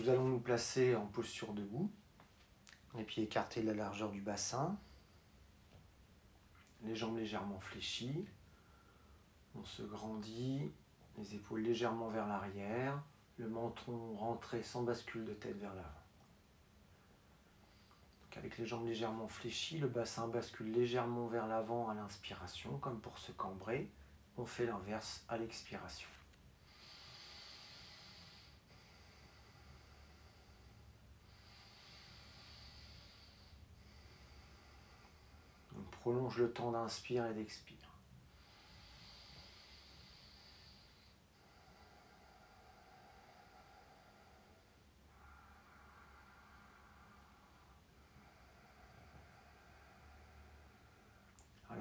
nous allons nous placer en posture debout, les pieds écartés de la largeur du bassin, les jambes légèrement fléchies, on se grandit, les épaules légèrement vers l'arrière, le menton rentré sans bascule de tête vers l'avant. Avec les jambes légèrement fléchies, le bassin bascule légèrement vers l'avant à l'inspiration, comme pour se cambrer. On fait l'inverse à l'expiration. On prolonge le temps d'inspire et d'expire.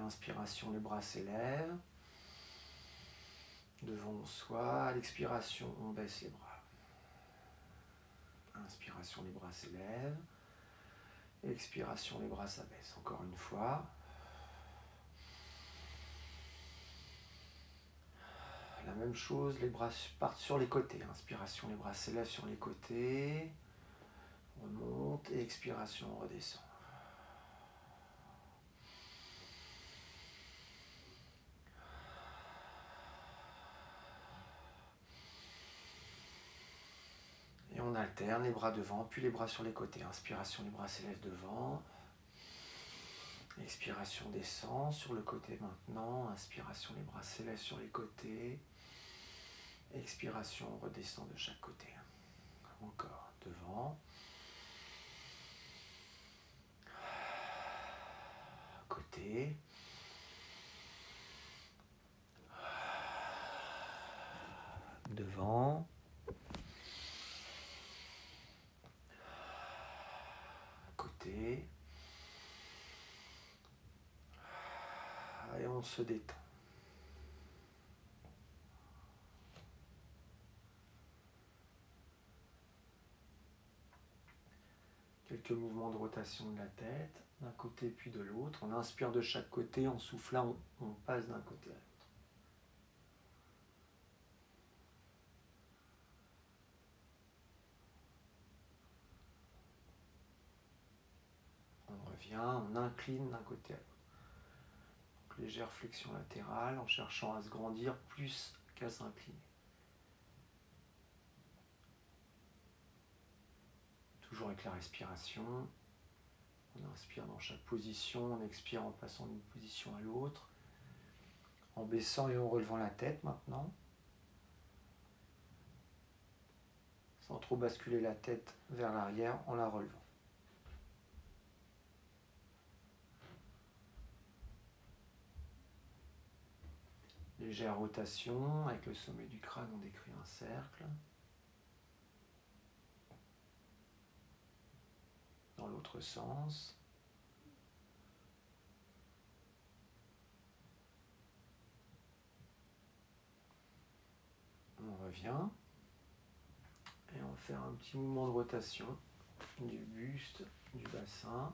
Inspiration, les bras s'élèvent. Devant soi. À l'expiration, on baisse les bras. Inspiration, les bras s'élèvent. Expiration, les bras s'abaissent. Encore une fois. La même chose, les bras partent sur les côtés. Inspiration, les bras s'élèvent sur les côtés. Remonte et expiration, on redescend. on alterne les bras devant, puis les bras sur les côtés. Inspiration, les bras s'élèvent devant. Expiration descend sur le côté maintenant. Inspiration, les bras s'élèvent sur les côtés. Expiration, on redescend de chaque côté. Encore devant. Côté. Devant. Et on se détend. Quelques mouvements de rotation de la tête, d'un côté puis de l'autre. On inspire de chaque côté, en soufflant, on passe d'un côté à l'autre. on incline d'un côté à l'autre. Légère flexion latérale en cherchant à se grandir plus qu'à s'incliner. Toujours avec la respiration. On inspire dans chaque position, on expire en passant d'une position à l'autre. En baissant et en relevant la tête maintenant. Sans trop basculer la tête vers l'arrière en la relevant. Légère rotation avec le sommet du crâne, on décrit un cercle. Dans l'autre sens. On revient et on va faire un petit mouvement de rotation du buste, du bassin.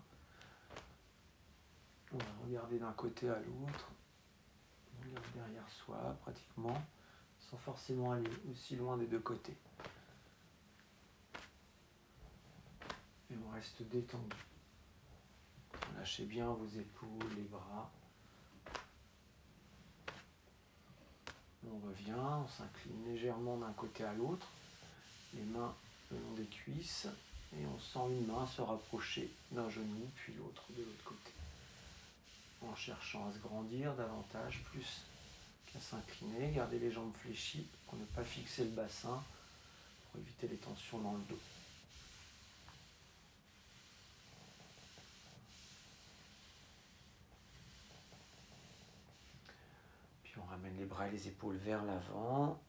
On va regarder d'un côté à l'autre derrière soi pratiquement, sans forcément aller aussi loin des deux côtés. On reste détendu. Lâchez bien vos épaules, les bras. On revient, on s'incline légèrement d'un côté à l'autre, les mains le long des cuisses, et on sent une main se rapprocher d'un genou, puis l'autre de l'autre côté en cherchant à se grandir davantage, plus qu'à s'incliner. Gardez les jambes fléchies pour ne pas fixer le bassin, pour éviter les tensions dans le dos. On ramène les bras et les épaules vers l'avant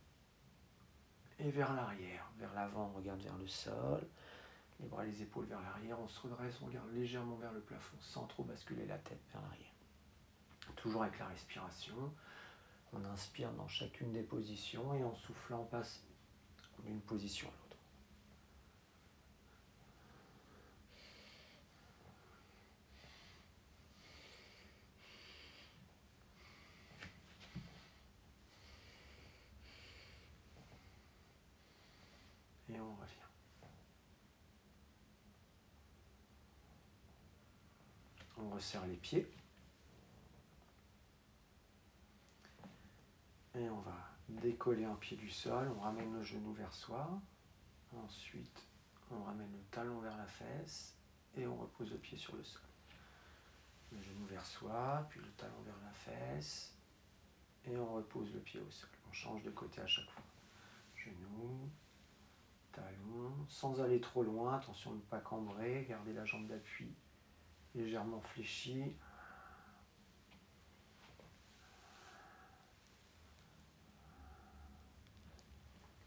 et vers l'arrière. Vers l'avant, on regarde vers le sol. Les bras et les épaules vers l'arrière, on se redresse, on regarde légèrement vers le plafond sans trop basculer la tête vers l'arrière. Toujours avec la respiration. On inspire dans chacune des positions et en soufflant, on passe d'une position. Et on revient. On resserre les pieds. Et on va décoller un pied du sol, on ramène le genou vers soi. Ensuite, on ramène le talon vers la fesse et on repose le pied sur le sol. Le genou vers soi, puis le talon vers la fesse et on repose le pied au sol. On change de côté à chaque fois. Genou, talon, sans aller trop loin, attention de ne pas cambrer, gardez la jambe d'appui légèrement fléchie.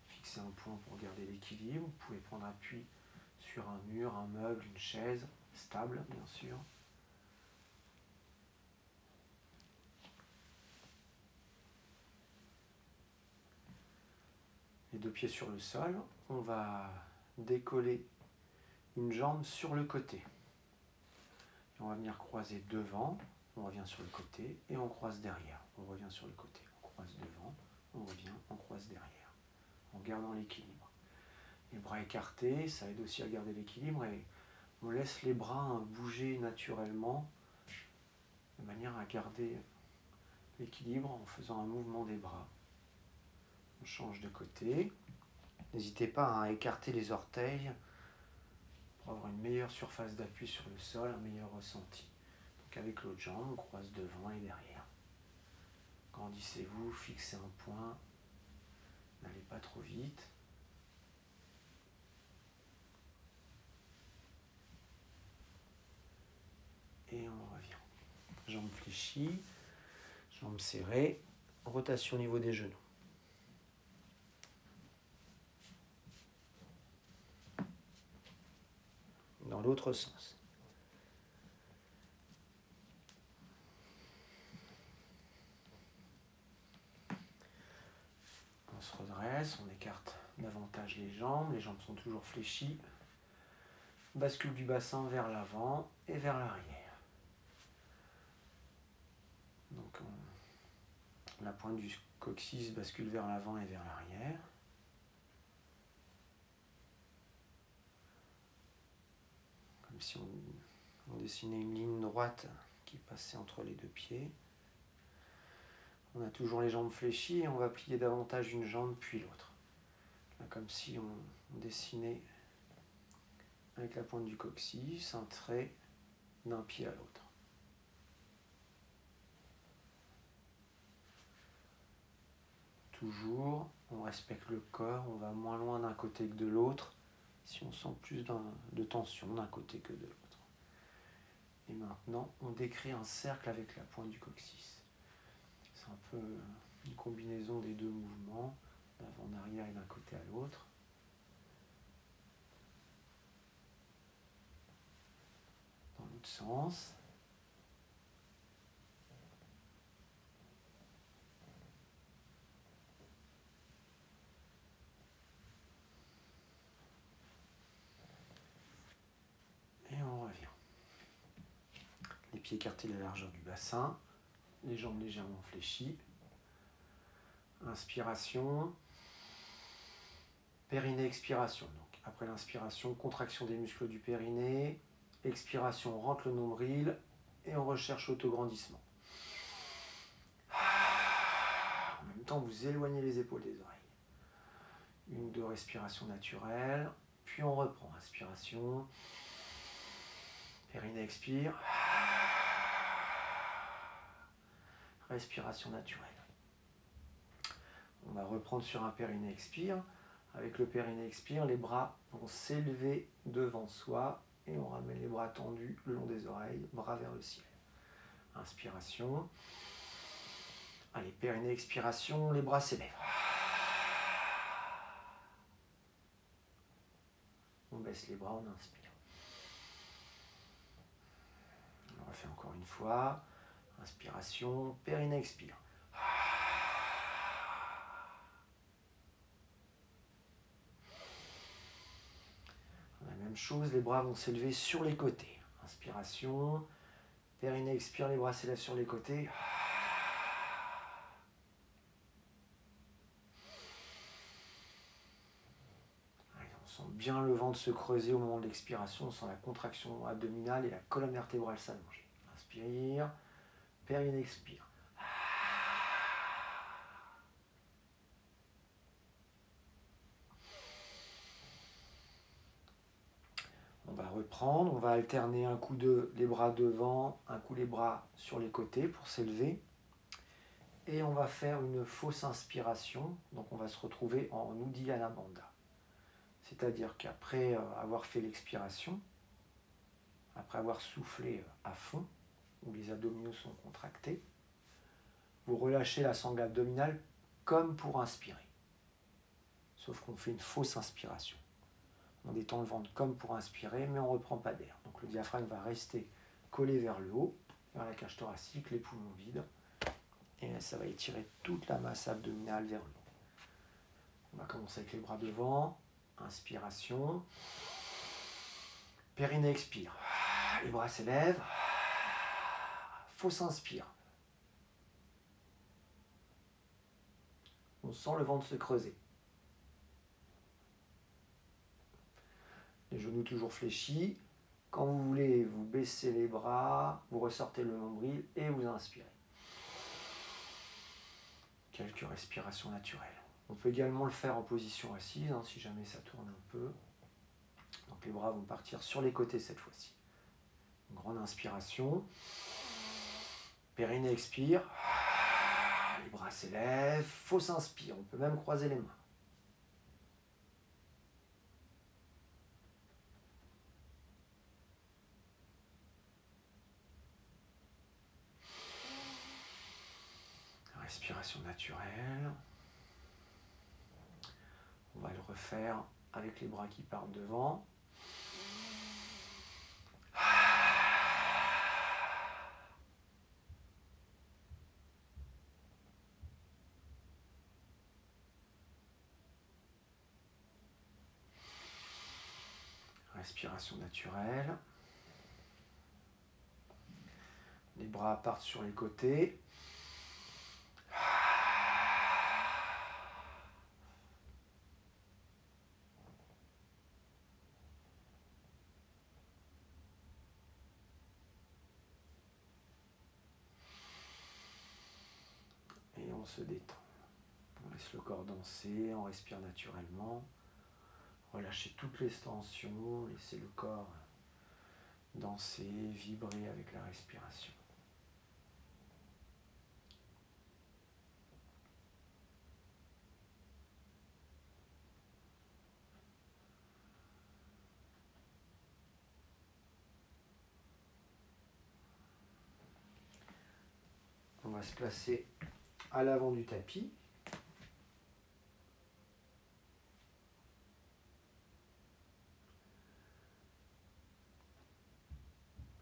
Fixez un point pour garder l'équilibre. Vous pouvez prendre appui sur un mur, un meuble, une chaise, stable bien sûr. Les deux pieds sur le sol, on va décoller une jambe sur le côté. On va venir croiser devant, on revient sur le côté et on croise derrière. On revient sur le côté, on croise devant, on revient, on croise derrière, en gardant l'équilibre. Les bras écartés, ça aide aussi à garder l'équilibre et on laisse les bras bouger naturellement de manière à garder l'équilibre en faisant un mouvement des bras. On change de côté. N'hésitez pas à écarter les orteils avoir une meilleure surface d'appui sur le sol, un meilleur ressenti. Donc avec l'autre jambe, on croise devant et derrière. Grandissez-vous, fixez un point, n'allez pas trop vite. Et on revient. Jambes fléchies, jambes serrées, rotation au niveau des genoux. Dans l'autre sens. On se redresse, on écarte davantage les jambes, les jambes sont toujours fléchies. Bascule du bassin vers l'avant et vers l'arrière. Donc la pointe du coccyx bascule vers l'avant et vers l'arrière. Si on, dessinait une ligne droite qui passait entre les deux pieds. On a toujours les jambes fléchies et on va plier davantage une jambe puis l'autre. Comme si on, dessinait avec la pointe du coccyx un trait d'un pied à l'autre. Toujours, on respecte le corps, on va moins loin d'un côté que de l'autre si on sent plus de tension d'un côté que de l'autre. Et maintenant, on décrit un cercle avec la pointe du coccyx. C'est un peu une combinaison des deux mouvements, d'avant-arrière et d'un côté à l'autre. Dans l'autre sens. Écarter la largeur du bassin, les jambes légèrement fléchies. Inspiration, périnée, expiration. Donc après l'inspiration, contraction des muscles du périnée, expiration, on rentre le nombril et on recherche l'autograndissement. En même temps, vous éloignez les épaules des oreilles. Une deux respirations naturelles, puis on reprend. Inspiration, périnée expire. respiration naturelle. On va reprendre sur un périnée expire. Avec le périnée expire, les bras vont s'élever devant soi et on ramène les bras tendus le long des oreilles, bras vers le ciel. Inspiration. Allez, périnée expiration, les bras s'élèvent. On baisse les bras, on inspire. Encore une fois. Inspiration, périnée expire. La même chose, les bras vont s'élever sur les côtés. Inspiration, périnée expire, les bras s'élèvent sur les côtés. on sent bien le ventre se creuser au moment de l'expiration, on sent la contraction abdominale et la colonne vertébrale s'allonger. Inspire. Expire. On va reprendre, on va alterner un coup de les bras devant, un coup les bras sur les côtés pour s'élever. Et on va faire une fausse inspiration, donc on va se retrouver en Uddiyana Bandha. C'est-à-dire qu'après euh, avoir fait l'expiration, après avoir soufflé euh, à fond, où les abdominaux sont contractés, vous relâchez la sangle abdominale comme pour inspirer. Sauf qu'on fait une fausse inspiration. On détend le ventre comme pour inspirer, mais on ne reprend pas d'air. Donc le diaphragme va rester collé vers le haut, vers la cage thoracique, les poumons vides. Et ça va étirer toute la masse abdominale vers le haut. On va commencer avec les bras devant. Inspiration. Périnée expire. Les bras s'élèvent. Fausse inspire. On sent le ventre se creuser. Les genoux toujours fléchis. Quand vous voulez, vous baissez les bras, vous ressortez le nombril et vous inspirez. Quelques respirations naturelles. On peut également le faire en position assise, hein, si jamais ça tourne un peu. Donc les bras vont partir sur les côtés cette fois-ci. grande inspiration. Périnée expire. Les bras s'élèvent. Fausse inspire. On peut même croiser les mains. Respiration naturelle. On va le refaire avec les bras qui partent devant. Respiration naturelle. Les bras partent sur les côtés. se détend. On laisse le corps danser, on respire naturellement. Relâchez toutes les tensions, laissez le corps danser, vibrer avec la respiration. On va se placer à l'avant du tapis.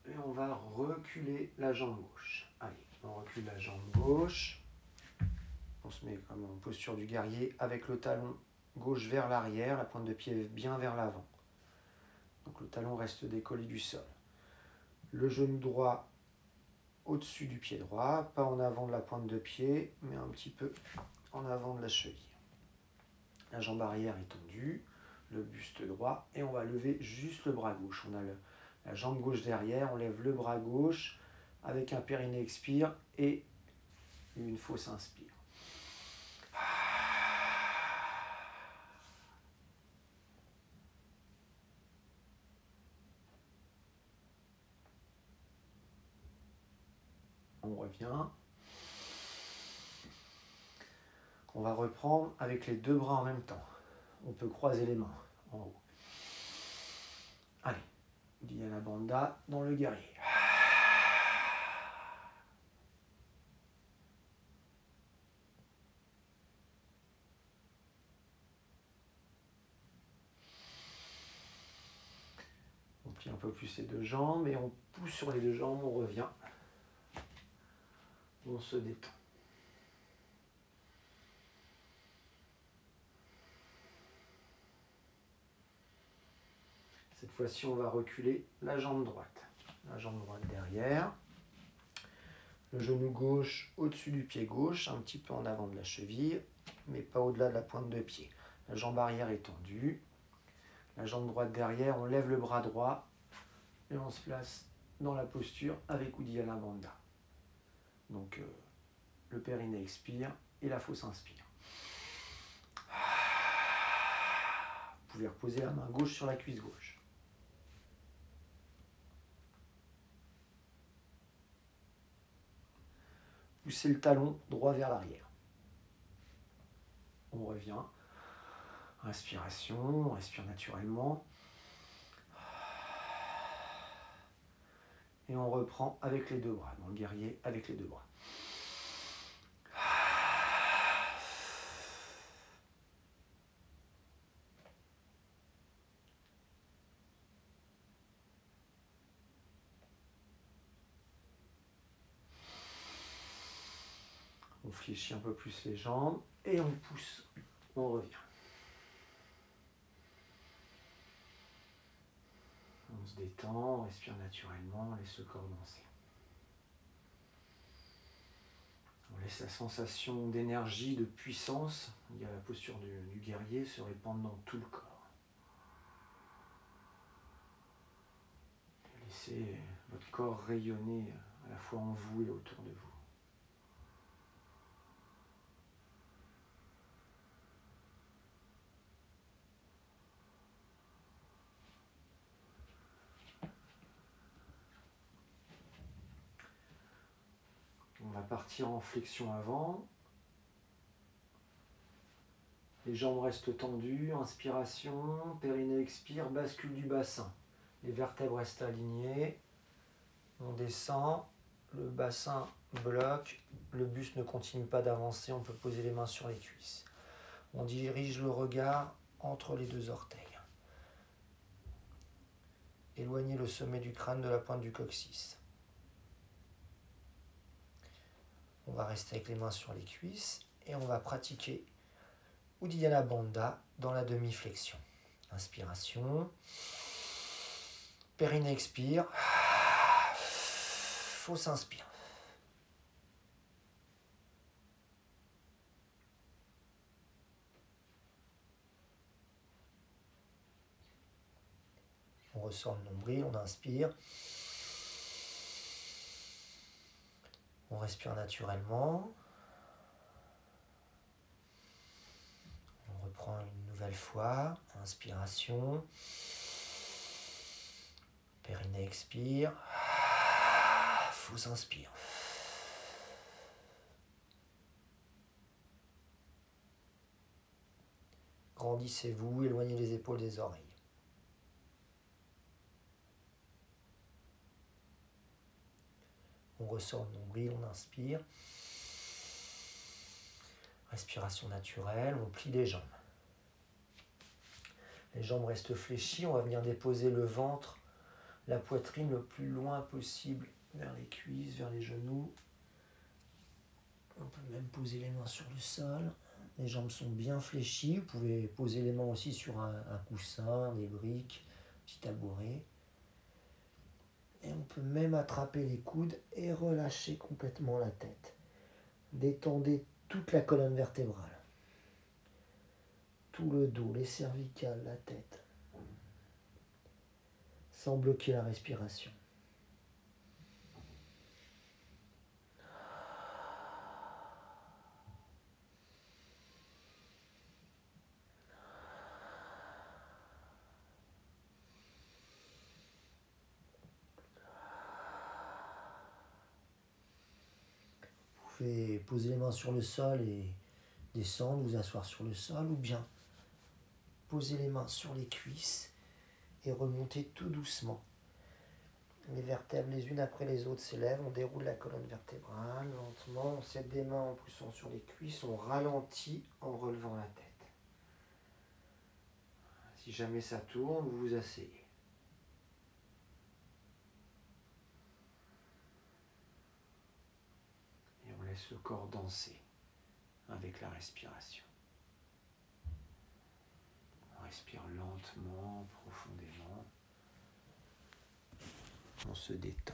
Et on va reculer la jambe gauche. Allez, on recule la jambe gauche. On se met comme en posture du guerrier avec le talon gauche vers l'arrière, la pointe de pied bien vers l'avant. Donc le talon reste décollé du sol. Le genou droit au-dessus du pied droit, pas en avant de la pointe de pied, mais un petit peu en avant de la cheville. La jambe arrière est tendue, le buste droit, et on va lever juste le bras gauche. On a la jambe gauche derrière, on lève le bras gauche avec un périnée expire et une fausse inspire. on revient. On va reprendre avec les deux bras en même temps. On peut croiser les mains en haut. Allez, Diana Banda dans le guerrier. On plie un peu plus les deux jambes et on pousse sur les deux jambes, on revient on se détend. Cette fois-ci, on va reculer la jambe droite. La jambe droite derrière. Le genou gauche au-dessus du pied gauche, un petit peu en avant de la cheville, mais pas au-delà de la pointe de pied. La jambe arrière est tendue. La jambe droite derrière, on lève le bras droit et on se place dans la posture avec Uddiyana Bandha. Donc euh, le périnée expire et la fausse inspire. Vous pouvez reposer la main gauche sur la cuisse gauche. Poussez le talon droit vers l'arrière. On revient. Inspiration, on respire naturellement. Et on reprend avec les deux bras, dans le guerrier avec les deux bras. On un peu plus les jambes et on pousse, on revient. On se détend, on respire naturellement, on laisse le corps danser. On laisse la sensation d'énergie, de puissance, il y a la posture du, du guerrier, se répandre dans tout le corps. Laissez votre corps rayonner à la fois en vous et autour de vous. On va partir en flexion avant. Les jambes restent tendues, inspiration, périnée expire, bascule du bassin. Les vertèbres restent alignées. On descend, le bassin bloque, le buste ne continue pas d'avancer, on peut poser les mains sur les cuisses. On dirige le regard entre les deux orteils. Éloignez le sommet du crâne de la pointe du coccyx. On va rester avec les mains sur les cuisses et on va pratiquer Uddiyana Bandha dans la demi-flexion. Inspiration. Périnée expire. Fausse inspire. On ressort le nombril, on inspire. On respire naturellement. On reprend une nouvelle fois. Inspiration. Périnée expire. Fausse inspire. Grandissez-vous, éloignez les épaules des oreilles. On ressort le nombril, on inspire. Respiration naturelle, on plie les jambes. Les jambes restent fléchies, on va venir déposer le ventre, la poitrine le plus loin possible vers les cuisses, vers les genoux. On peut même poser les mains sur le sol. Les jambes sont bien fléchies. Vous pouvez poser les mains aussi sur un, coussin, des briques, un petit tabouret. Et on peut même attraper les coudes et relâcher complètement la tête. Détendez toute la colonne vertébrale. Tout le dos, les cervicales, la tête. Sans bloquer la respiration. Vous pouvez poser les mains sur le sol et descendre, vous asseoir sur le sol, ou bien poser les mains sur les cuisses et remonter tout doucement. Les vertèbres les unes après les autres s'élèvent, on déroule la colonne vertébrale lentement, on s'aide des mains en poussant sur les cuisses, on ralentit en relevant la tête. Si jamais ça tourne, vous vous asseyez. Et on laisse le corps danser avec la respiration. On respire lentement, profondément. On se détend.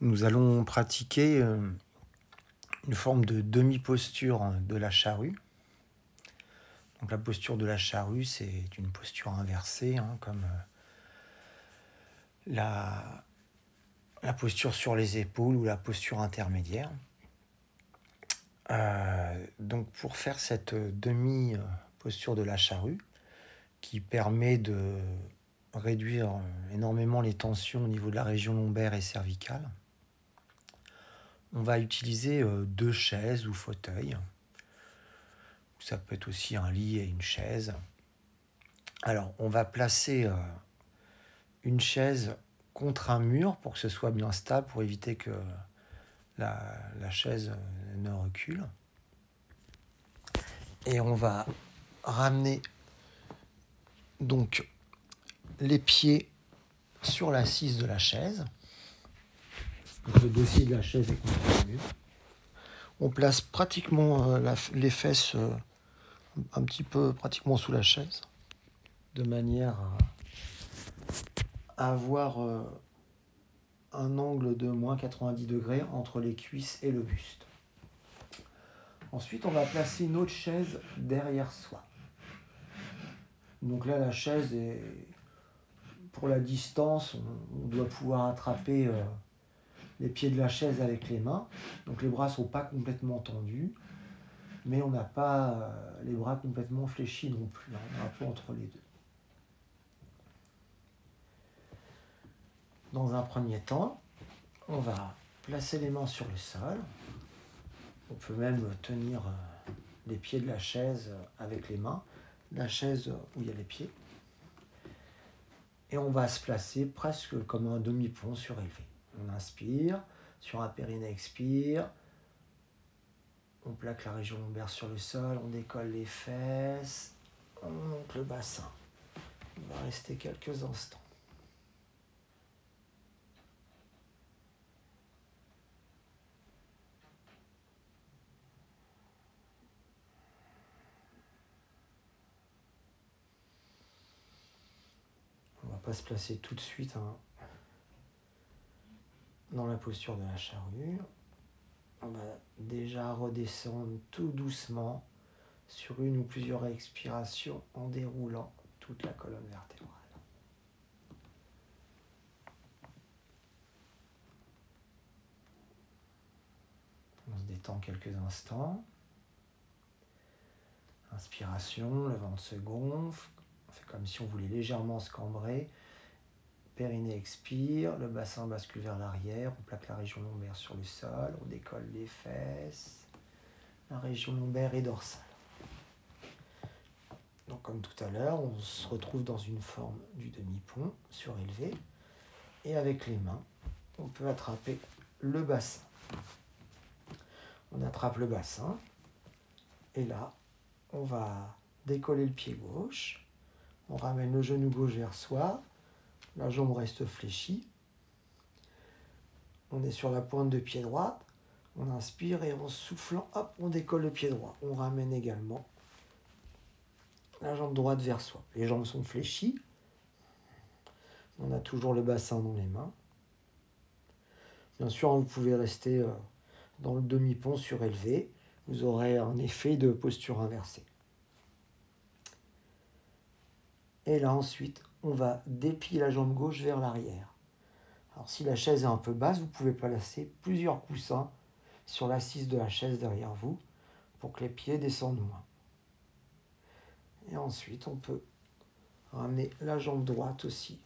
Nous allons pratiquer euh, une forme de demi-posture de la charrue. La posture de la charrue, c'est une posture inversée, hein, comme euh, la, posture sur les épaules ou la posture intermédiaire. Euh, donc pour faire cette demi-posture de la charrue, qui permet de réduire énormément les tensions au niveau de la région lombaire et cervicale, on va utiliser euh, deux chaises ou fauteuils. Ça peut être aussi un lit et une chaise. Alors, on va placer euh, une chaise contre un mur pour que ce soit bien stable, pour éviter que la, la chaise euh, ne recule. Et on va ramener donc les pieds sur l'assise de la chaise le dossier de la chaise est contre On place pratiquement euh, les fesses un petit peu pratiquement sous la chaise, de manière à avoir euh, un angle de moins 90 degrés entre les cuisses et le buste. Ensuite, on va placer une autre chaise derrière soi. Donc là, la chaise est pour la distance, on, doit pouvoir attraper les pieds de la chaise avec les mains. Donc les bras ne sont pas complètement tendus, mais on n'a pas euh, les bras complètement fléchis non plus. Hein. on est un peu entre les deux. Dans un premier temps, on va placer les mains sur le sol. On peut même tenir euh, les pieds de la chaise avec les mains, la chaise où il y a les pieds. Et on va se placer presque comme un demi-pont surélevé. On inspire, sur un périnée expire. On plaque la région lombaire sur le sol, on décolle les fesses, on monte le bassin. On va rester quelques instants. On va pas se placer tout de suite. Hein dans la posture de la charrue. On va déjà redescendre tout doucement sur une ou plusieurs expirations en déroulant toute la colonne vertébrale. On se détend quelques instants. Inspiration, le ventre se gonfle. On fait comme si on voulait légèrement se cambrer. Périnée expire, le bassin bascule vers l'arrière, on plaque la région lombaire sur le sol, on décolle les fesses, la région lombaire et dorsale. Donc comme tout à l'heure, on se retrouve dans une forme du demi-pont surélevé et avec les mains, on peut attraper le bassin. On attrape le bassin et là, on va décoller le pied gauche, on ramène le genou gauche vers soi, la jambe reste fléchie. On est sur la pointe de pied droit. On inspire et en soufflant, hop, on décolle le pied droit. On ramène également la jambe droite vers soi. Les jambes sont fléchies. On a toujours le bassin dans les mains. Bien sûr, vous pouvez rester euh, dans le demi-pont surélevé. Vous aurez un effet de posture inversée. Et là, ensuite, on va déplier la jambe gauche vers l'arrière. Alors si la chaise est un peu basse, vous pouvez placer plusieurs coussins sur l'assise de la chaise derrière vous pour que les pieds descendent moins. Et ensuite, on peut ramener la jambe droite aussi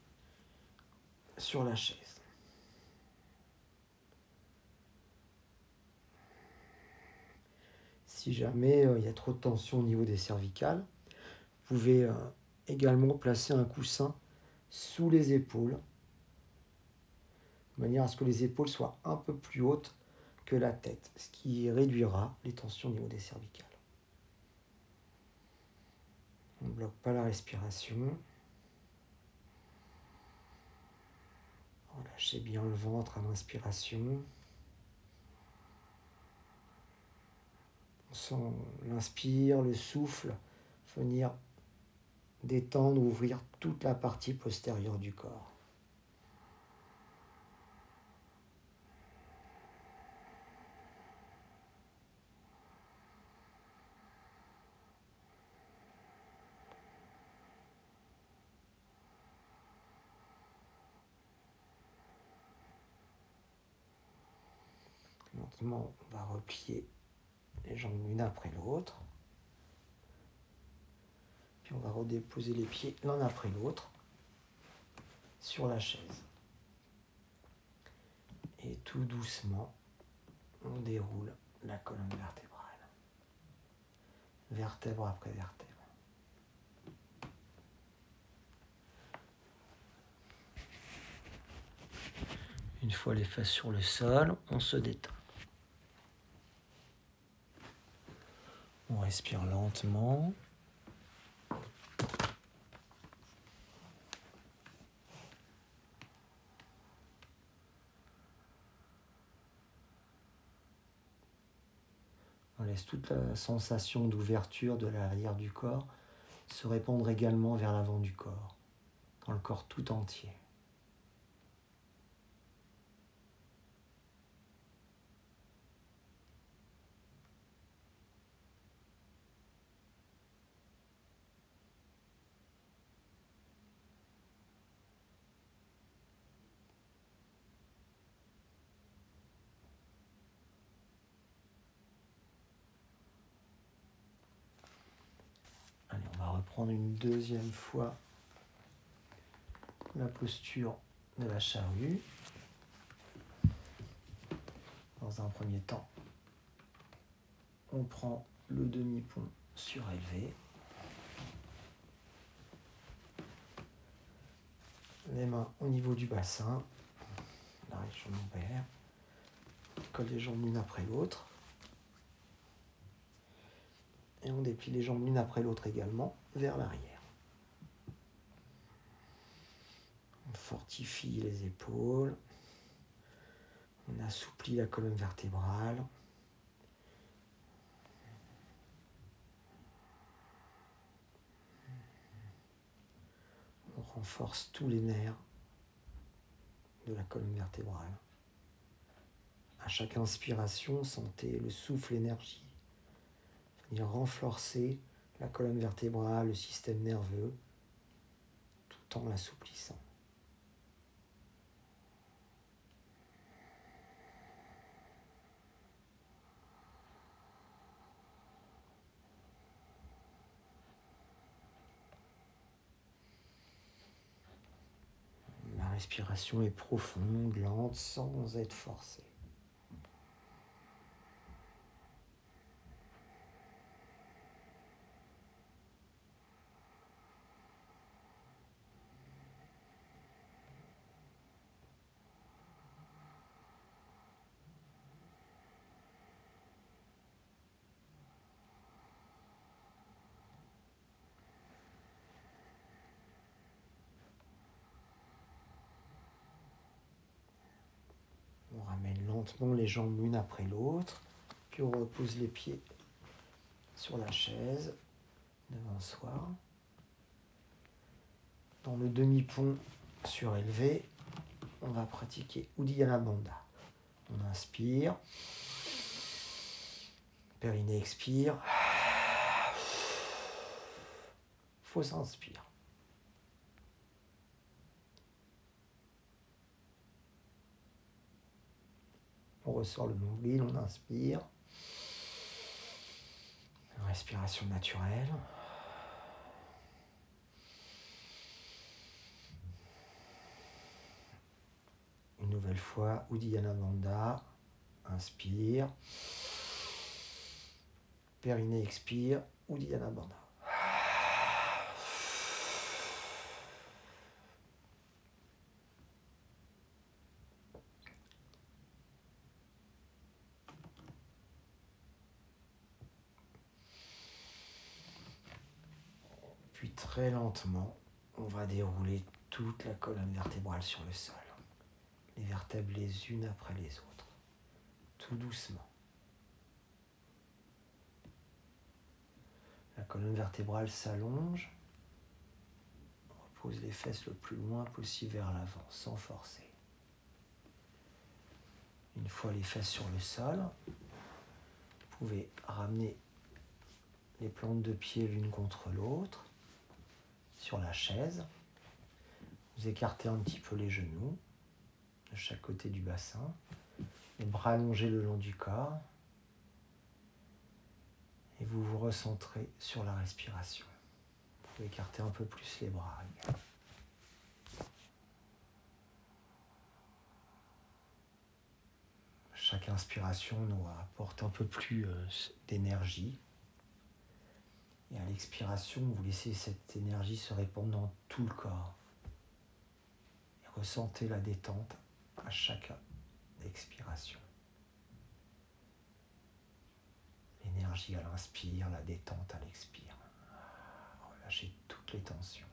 sur la chaise. Si jamais euh, il y a trop de tension au niveau des cervicales, vous pouvez euh, également placer un coussin sous les épaules, de manière à ce que les épaules soient un peu plus hautes que la tête, ce qui réduira les tensions au niveau des cervicales. On ne bloque pas la respiration. Relâchez bien le ventre à l'inspiration. On sent l'inspire, le souffle venir détendre, ouvrir toute la partie postérieure du corps. Lentement, on va replier les jambes l'une après l'autre. On va redéposer les pieds l'un après l'autre sur la chaise. Et tout doucement, on déroule la colonne vertébrale. Vertèbre après vertèbre. Une fois les fesses sur le sol, on se détend. On respire lentement. On toute la sensation d'ouverture de l'arrière du corps se répandre également vers l'avant du corps, dans le corps tout entier. Une deuxième fois la posture de la charrue. Dans un premier temps, on prend le demi-pont surélevé. Les mains au niveau du bassin, la région lombaire. Colle les jambes l'une après l'autre. Et on déplie les jambes l'une après l'autre également vers l'arrière. On fortifie les épaules. On assouplit la colonne vertébrale. On renforce tous les nerfs de la colonne vertébrale. À chaque inspiration, sentez le souffle énergie venir renforcer la colonne vertébrale, le système nerveux, tout en l'assouplissant. La respiration est profonde, lente, sans être forcée. Les jambes l'une après l'autre, puis on repose les pieds sur la chaise devant soi. Dans le demi-pont surélevé, on va pratiquer Uddiyana Bandha. On inspire, périnée expire, fausse inspire. On ressort le nombril, on inspire. Respiration naturelle. Une nouvelle fois, Uddiyana Bandha. Inspire. Périnée expire. Uddiyana Bandha. Très lentement, on va dérouler toute la colonne vertébrale sur le sol. Les vertèbres les unes après les autres. Tout doucement. La colonne vertébrale s'allonge. On repose les fesses le plus loin possible vers l'avant, sans forcer. Une fois les fesses sur le sol, vous pouvez ramener les plantes de pied l'une contre l'autre sur la chaise. Vous écartez un petit peu les genoux de chaque côté du bassin. Les bras allongés le long du corps. Et vous vous recentrez sur la respiration. Vous pouvez écarter un peu plus les bras. Chaque inspiration nous apporte un peu plus euh, d'énergie. Et à l'expiration, vous laissez cette énergie se répandre dans tout le corps. Et ressentez la détente à chaque expiration. L'énergie à l'inspire, la détente à l'expire. Relâchez toutes les tensions.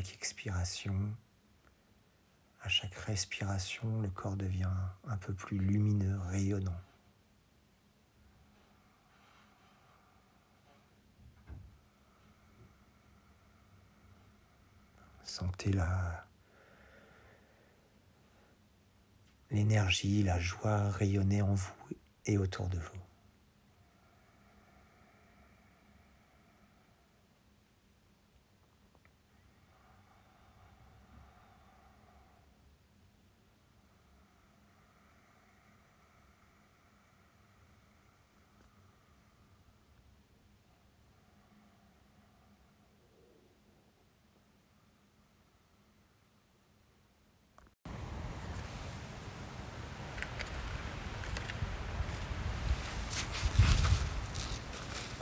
Expiration, à chaque respiration, le corps devient un peu plus lumineux, rayonnant. Sentez la l'énergie, la joie rayonner en vous et autour de vous.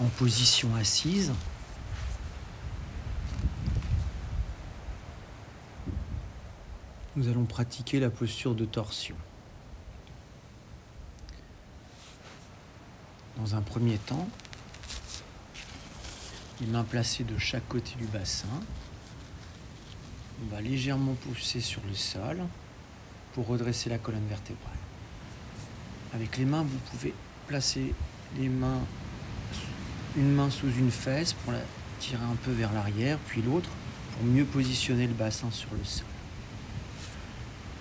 En position assise. Nous allons pratiquer la posture de torsion. Dans un premier temps, les mains placées de chaque côté du bassin. On va légèrement pousser sur le sol pour redresser la colonne vertébrale. Avec les mains, vous pouvez placer les mains une main sous une fesse pour la tirer un peu vers l'arrière, puis l'autre pour mieux positionner le bassin sur le sol.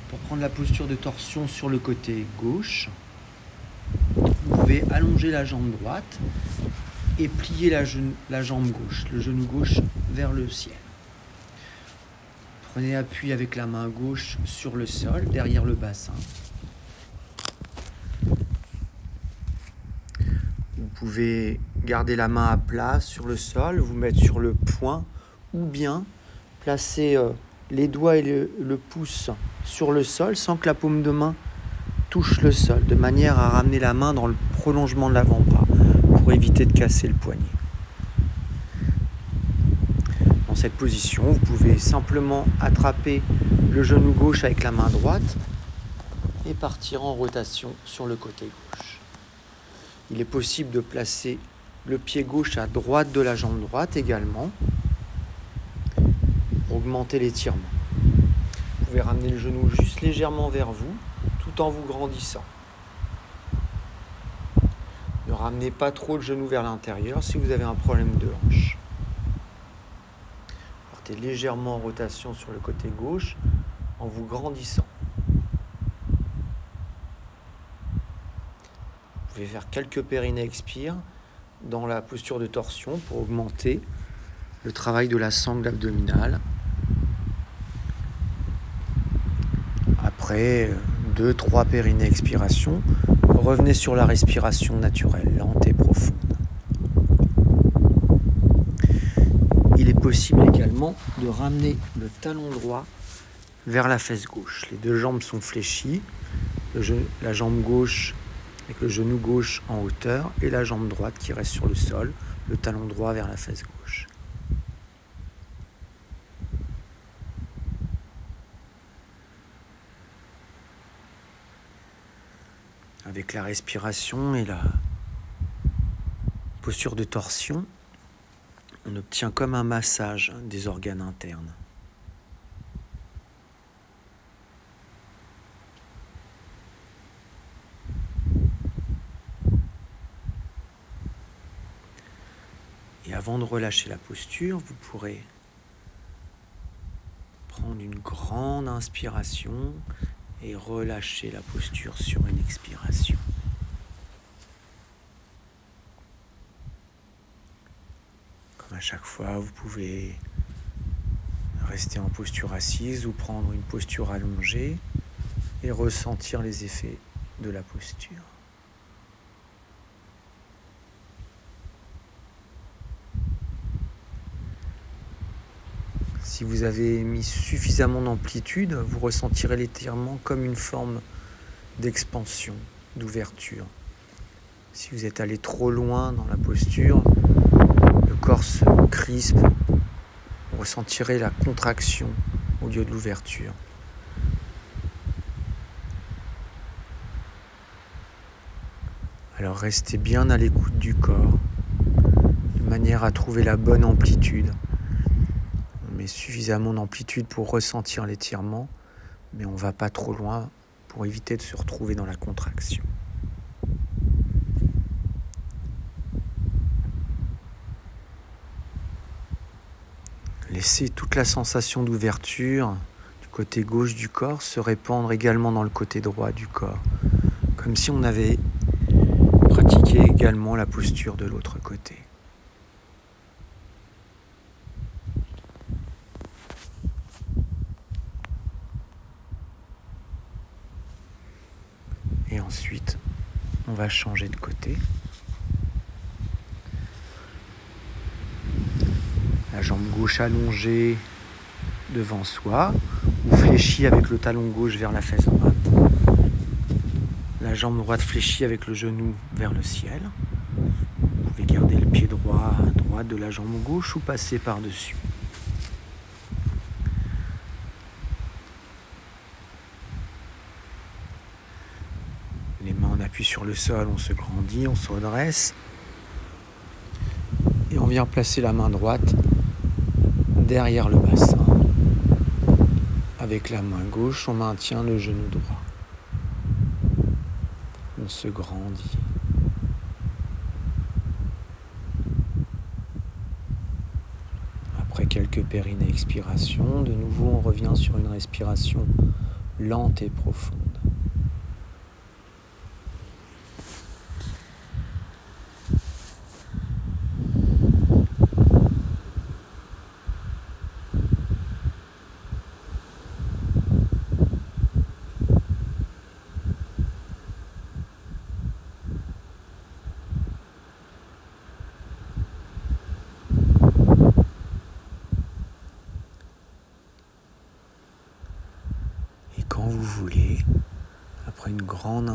Pour prendre la posture de torsion sur le côté gauche, vous pouvez allonger la jambe droite et plier la, jambe gauche, le genou gauche vers le ciel. Prenez appui avec la main gauche sur le sol, derrière le bassin. Pouvez Gardez la main à plat sur le sol, vous mettre sur le point ou bien placer euh, les doigts et le, pouce sur le sol sans que la paume de main touche le sol, de manière à ramener la main dans le prolongement de l'avant-bras pour éviter de casser le poignet. Dans cette position, vous pouvez simplement attraper le genou gauche avec la main droite et partir en rotation sur le côté gauche. Il est possible de placer le pied gauche à droite de la jambe droite également pour augmenter l'étirement. Vous pouvez ramener le genou juste légèrement vers vous tout en vous grandissant. Ne ramenez pas trop le genou vers l'intérieur si vous avez un problème de hanche. Partez légèrement en rotation sur le côté gauche en vous grandissant. Faire quelques périnées expire dans la posture de torsion pour augmenter le travail de la sangle abdominale. Après 2-3 périnées expiration, revenez sur la respiration naturelle, lente et profonde. Il est possible également de ramener le talon droit vers la fesse gauche. Les deux jambes sont fléchies, la jambe gauche avec le genou gauche en hauteur et la jambe droite qui reste sur le sol, le talon droit vers la fesse gauche. Avec la respiration et la posture de torsion, on obtient comme un massage des organes internes. Et avant de relâcher la posture, vous pourrez prendre une grande inspiration et relâcher la posture sur une expiration. Comme à chaque fois, vous pouvez rester en posture assise ou prendre une posture allongée et ressentir les effets de la posture. Si vous avez mis suffisamment d'amplitude, vous ressentirez l'étirement comme une forme d'expansion, d'ouverture. Si vous êtes allé trop loin dans la posture, le corps se crispe, vous ressentirez la contraction au lieu de l'ouverture. Alors restez bien à l'écoute du corps, de manière à trouver la bonne amplitude. Suffisamment d'amplitude pour ressentir l'étirement, mais on ne va pas trop loin pour éviter de se retrouver dans la contraction. Laissez toute la sensation d'ouverture du côté gauche du corps se répandre également dans le côté droit du corps, comme si on avait pratiqué également la posture de l'autre côté. Et ensuite, on va changer de côté. La jambe gauche allongée devant soi ou fléchie avec le talon gauche vers la fesse droite. La jambe droite fléchie avec le genou vers le ciel. Vous pouvez garder le pied droit à droite de la jambe gauche ou passer par-dessus. Sur le sol, on se grandit, on se redresse. Et on vient placer la main droite derrière le bassin. Avec la main gauche, on maintient le genou droit. On se grandit. Après quelques périnées expirations, de nouveau on revient sur une respiration lente et profonde. vous voulez. Après une grande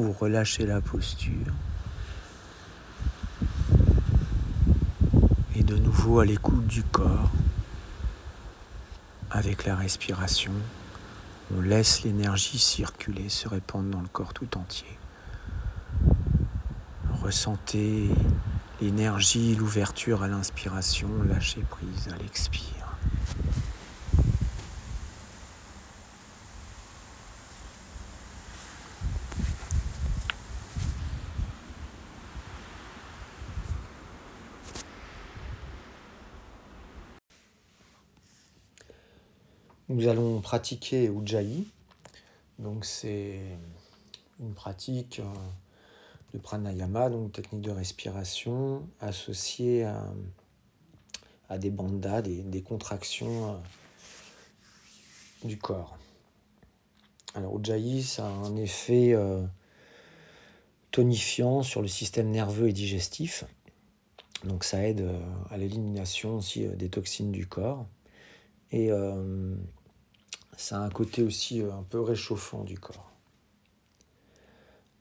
vous relâchez la posture. Et de nouveau à l'écoute du corps. Avec la respiration, on laisse l'énergie circuler, se répandre dans le corps tout entier. Ressentez l'énergie, l'ouverture à l'inspiration, lâchez prise à l'expire. Nous allons pratiquer Ujjayi. Donc c'est une pratique euh, de pranayama, donc technique de respiration associée à, des bandas, des, contractions euh, du corps. Alors Ujjayi, ça a un effet euh, tonifiant sur le système nerveux et digestif. Donc ça aide à l'élimination aussi des toxines du corps. Et ça a un côté aussi euh, un peu réchauffant du corps.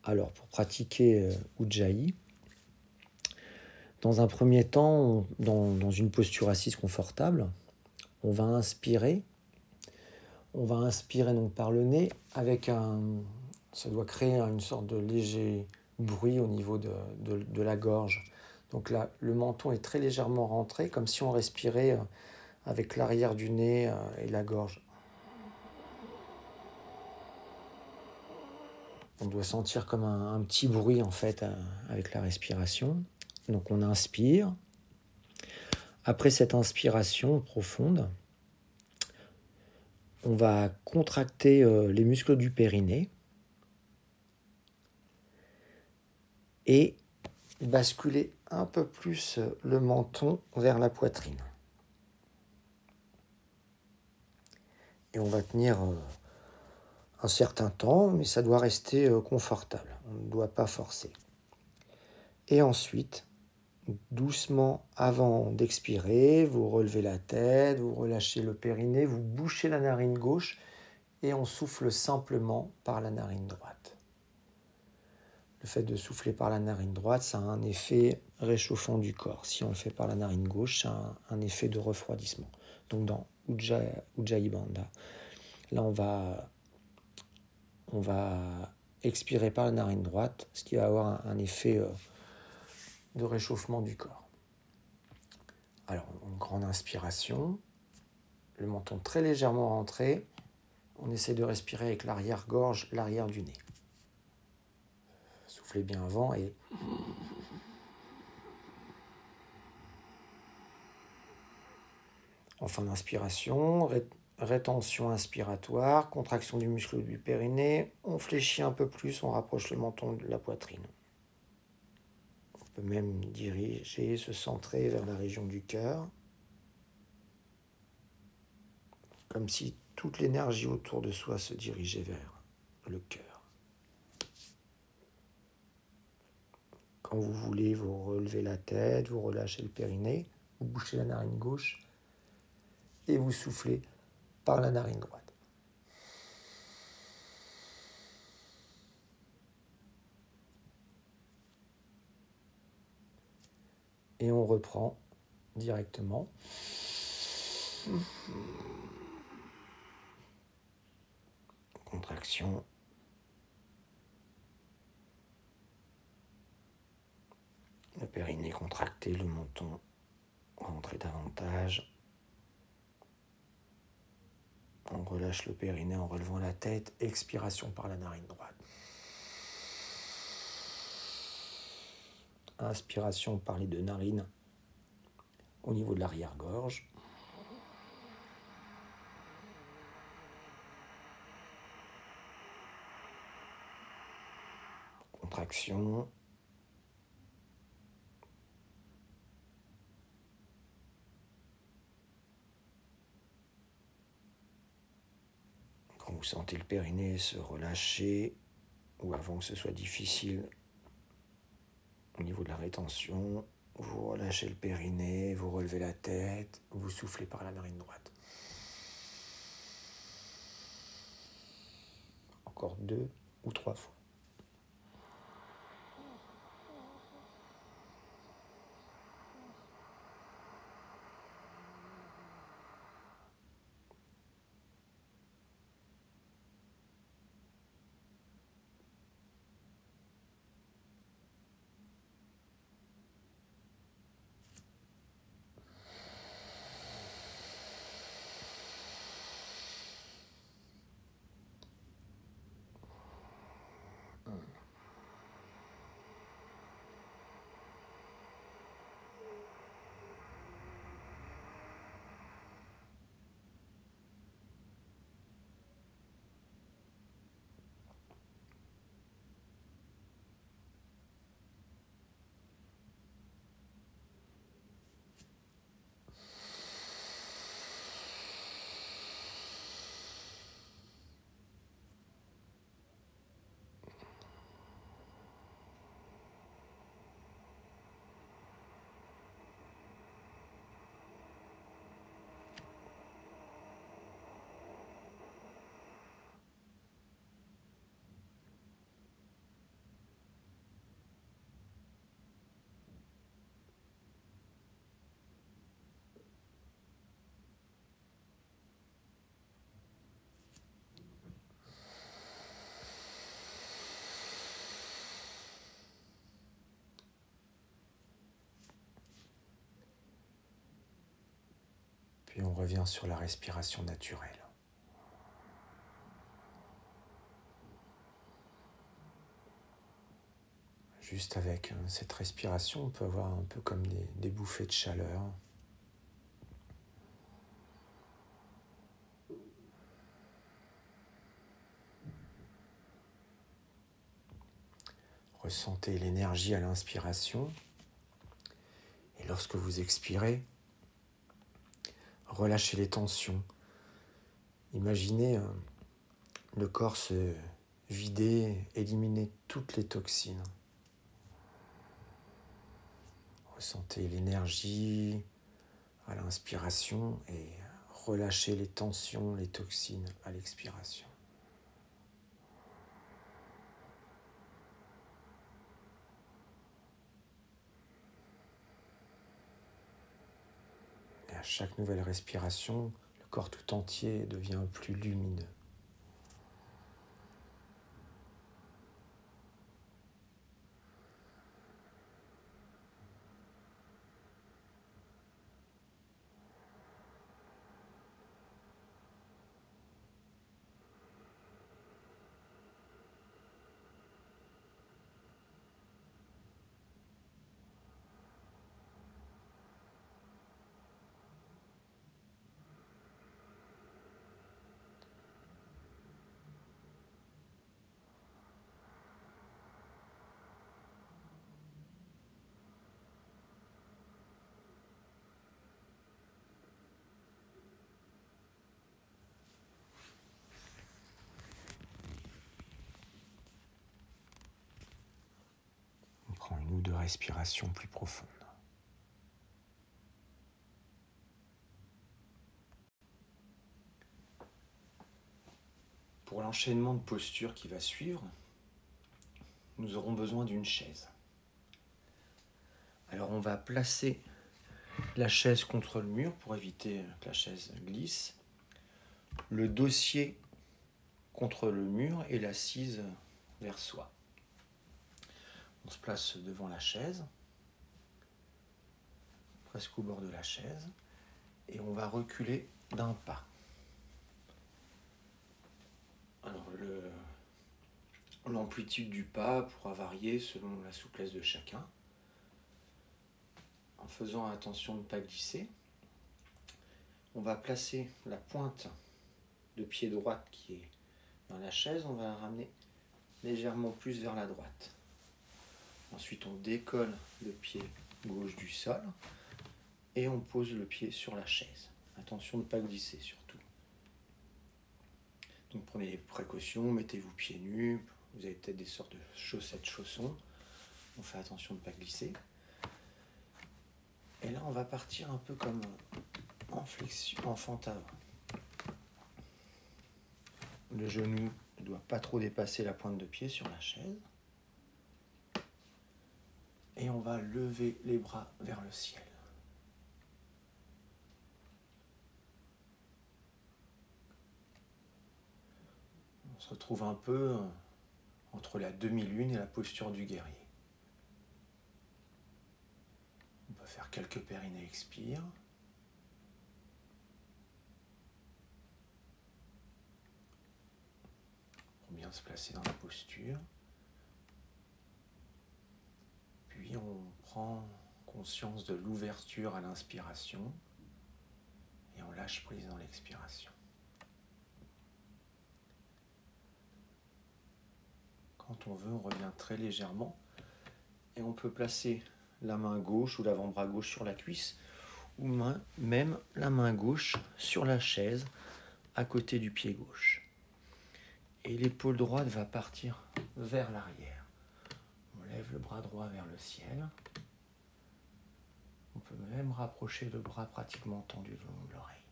Alors, pour pratiquer euh, Ujjayi, dans un premier temps, dans, une posture assise confortable, on va inspirer. On va inspirer donc par le nez avec un. Ça doit créer une sorte de léger bruit au niveau de, de la gorge. Donc là, le menton est très légèrement rentré, comme si on respirait euh, avec l'arrière du nez et la gorge. On doit sentir comme un, petit bruit en fait euh, avec la respiration. Donc on inspire. Après cette inspiration profonde, on va contracter euh, les muscles du périnée et basculer un peu plus le menton vers la poitrine. Et on va tenir euh, certain temps, mais ça doit rester euh, confortable. On ne doit pas forcer. Et ensuite, doucement, avant d'expirer, vous relevez la tête, vous relâchez le périnée, vous bouchez la narine gauche et on souffle simplement par la narine droite. Le fait de souffler par la narine droite, ça a un effet réchauffant du corps. Si on le fait par la narine gauche, ça a un, effet de refroidissement. Donc dans Ujjayi Bandha, là on va, on va expirer par la narine droite, ce qui va avoir un, effet euh, de réchauffement du corps. Alors, une grande inspiration, le menton très légèrement rentré, on essaie de respirer avec l'arrière-gorge, l'arrière du nez. Soufflez bien avant et... En fin d'inspiration, rétention inspiratoire, contraction du muscle du périnée, on fléchit un peu plus, on rapproche le menton de la poitrine. On peut même diriger, se centrer vers la région du cœur, comme si toute l'énergie autour de soi se dirigeait vers le cœur. Quand vous voulez, vous relevez la tête, vous relâchez le périnée, vous bouchez la narine gauche et vous soufflez par la narine droite. Et on reprend directement. Contraction. Le périnée contracté, le menton rentré davantage. On relâche le périnée en relevant la tête. Expiration par la narine droite. Inspiration par les deux narines au niveau de l'arrière-gorge. Contraction. Quand vous sentez le périnée se relâcher, ou avant que ce soit difficile au niveau de la rétention, vous relâchez le périnée, vous relevez la tête, vous soufflez par la narine droite. Encore deux ou trois fois. Puis on revient sur la respiration naturelle. Juste avec euh, cette respiration, on peut avoir un peu comme des, bouffées de chaleur. Ressentez l'énergie à l'inspiration Et lorsque vous expirez, relâchez les tensions. Imaginez euh, le corps se vider, éliminer toutes les toxines. Ressentez l'énergie à l'inspiration et relâchez les tensions, les toxines à l'expiration. Et chaque nouvelle respiration, le corps tout entier devient plus lumineux. ou de respiration plus profonde. Pour l'enchaînement de postures qui va suivre, nous aurons besoin d'une chaise. Alors on va placer la chaise contre le mur pour éviter que la chaise glisse, le dossier contre le mur et l'assise vers soi. On se place devant la chaise, presque au bord de la chaise, et on va reculer d'un pas. Alors l'amplitude du pas pourra varier selon la souplesse de chacun, en faisant attention de ne pas glisser. On va placer la pointe de pied droite qui est dans la chaise, on va ramener légèrement plus vers la droite. Ensuite, on décolle le pied gauche du sol et on pose le pied sur la chaise. Attention de ne pas glisser surtout. Donc prenez les précautions, mettez-vous pieds nus, vous avez peut-être des sortes de chaussettes chaussons. On fait attention de ne pas glisser. Et là, on va partir un peu comme en flexion, en fente avant. Le genou ne doit pas trop dépasser la pointe de pied sur la chaise et on va lever les bras vers le ciel. On se retrouve un peu entre la demi-lune et la posture du guerrier. On peut faire quelques périnées expire. Pour bien se placer dans la posture. On prend conscience de l'ouverture à l'inspiration et on lâche prise dans l'expiration. Quand on veut, on revient très légèrement et on peut placer la main gauche ou l'avant-bras gauche sur la cuisse ou même la main gauche sur la chaise à côté du pied gauche. Et l'épaule droite va partir vers l'arrière lève le bras droit vers le ciel. On peut même rapprocher le bras pratiquement tendu le long de l'oreille.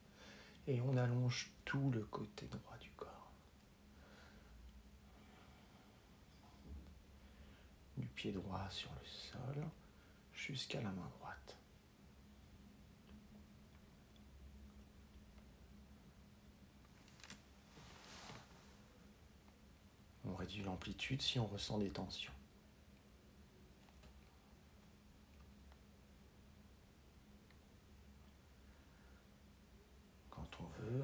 Et on allonge tout le côté droit du corps. Du pied droit sur le sol jusqu'à la main droite. On réduit l'amplitude si on ressent des tensions.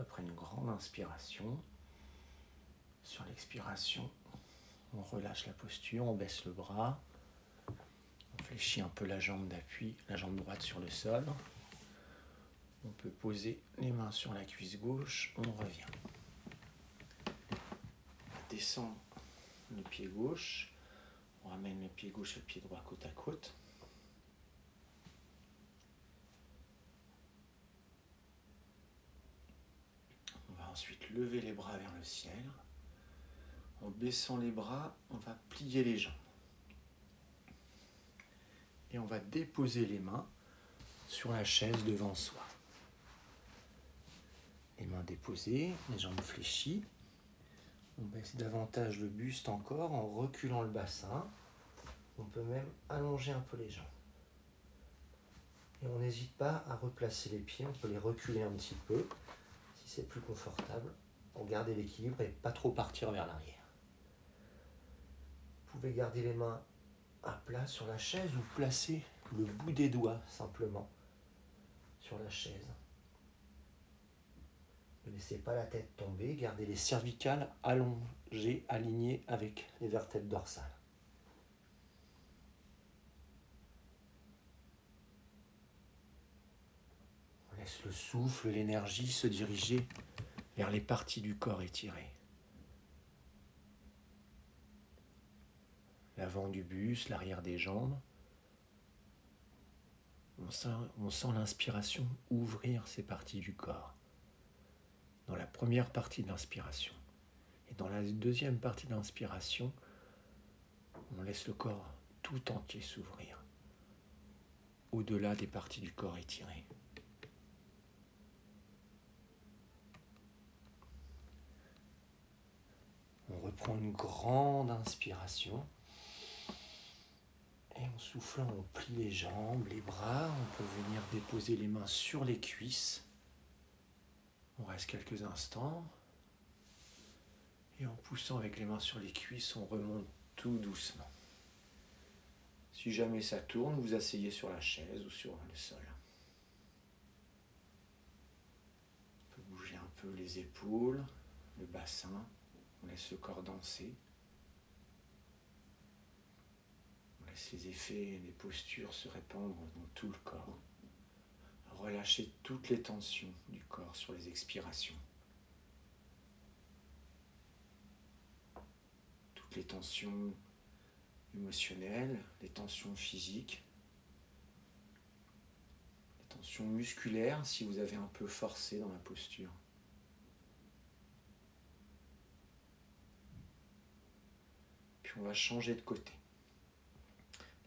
Après une grande inspiration. Sur l'expiration, on relâche la posture, on baisse le bras, on fléchit un peu la jambe d'appui, la jambe droite sur le sol. On peut poser les mains sur la cuisse gauche, on revient. On descend le pied gauche, on ramène le pied gauche et le pied droit côte à côte. Lever les bras vers le ciel. En baissant les bras, on va plier les jambes. Et on va déposer les mains sur la chaise devant soi. Les mains déposées, les jambes fléchies. On baisse davantage le buste encore en reculant le bassin. On peut même allonger un peu les jambes. Et on n'hésite pas à replacer les pieds, on peut les reculer un petit peu c'est plus confortable pour garder l'équilibre et pas trop partir vers l'arrière. Vous pouvez garder les mains à plat sur la chaise ou placer le bout des doigts simplement sur la chaise. Ne laissez pas la tête tomber, gardez les cervicales allongées, alignées avec les vertèbres dorsales. On laisse le souffle, l'énergie se diriger vers les parties du corps étirées. L'avant du buste, l'arrière des jambes. On sent, on sent l'inspiration ouvrir ces parties du corps dans la première partie de l'inspiration. Et dans la deuxième partie de l'inspiration, on laisse le corps tout entier s'ouvrir, au-delà des parties du corps étirées. On reprend une grande inspiration. Et en soufflant, on plie les jambes, les bras. On peut venir déposer les mains sur les cuisses. On reste quelques instants. Et en poussant avec les mains sur les cuisses, on remonte tout doucement. Si jamais ça tourne, vous asseyez sur la chaise ou sur le sol. On peut bouger un peu les épaules, le bassin. On laisse le corps danser. On laisse les effets, les postures se répandre dans tout le corps relâcher toutes les tensions du corps sur les expirations. Toutes les tensions émotionnelles, les tensions physiques, les tensions musculaires si vous avez un peu forcé dans la posture. On va changer de côté.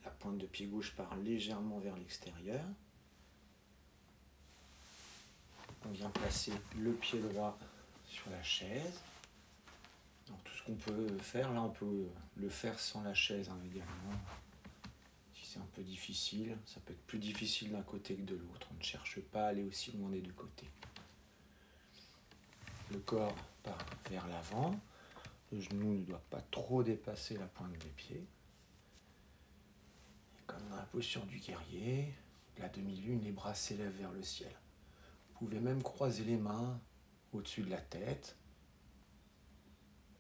La pointe de pied gauche part légèrement vers l'extérieur on vient placer le pied droit sur la chaise. tout ce qu'on peut faire, là on peut le faire sans la chaise hein, également. Si c'est un peu difficile, ça peut être plus difficile d'un côté que de l'autre. On ne cherche pas à aller aussi loin des deux côtés. Le corps part vers l'avant. Le genou ne doit pas trop dépasser la pointe des pieds. comme dans la posture du guerrier, la demi-lune, les bras s'élèvent vers le ciel. Vous pouvez même croiser les mains au-dessus de la tête,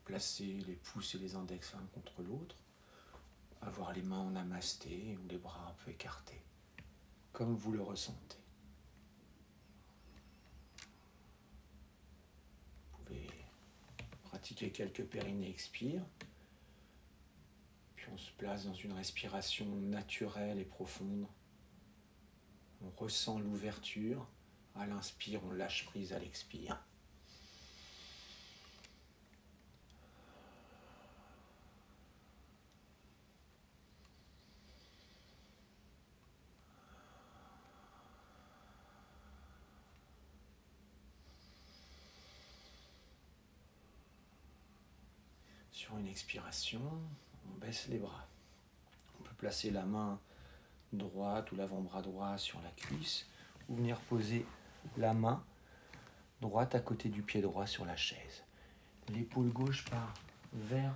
placer les pouces et les index l'un contre l'autre, avoir les mains en amasté ou les bras un peu écartés, comme vous le ressentez. Vous pouvez pratiquer quelques périnées expire, puis on se place dans une respiration naturelle et profonde. On ressent l'ouverture à l'inspire, on lâche prise à l'expire. Une expiration, on baisse les bras. On peut placer la main droite ou l'avant-bras droit sur la cuisse ou venir poser la main droite à côté du pied droit sur la chaise. L'épaule gauche part vers,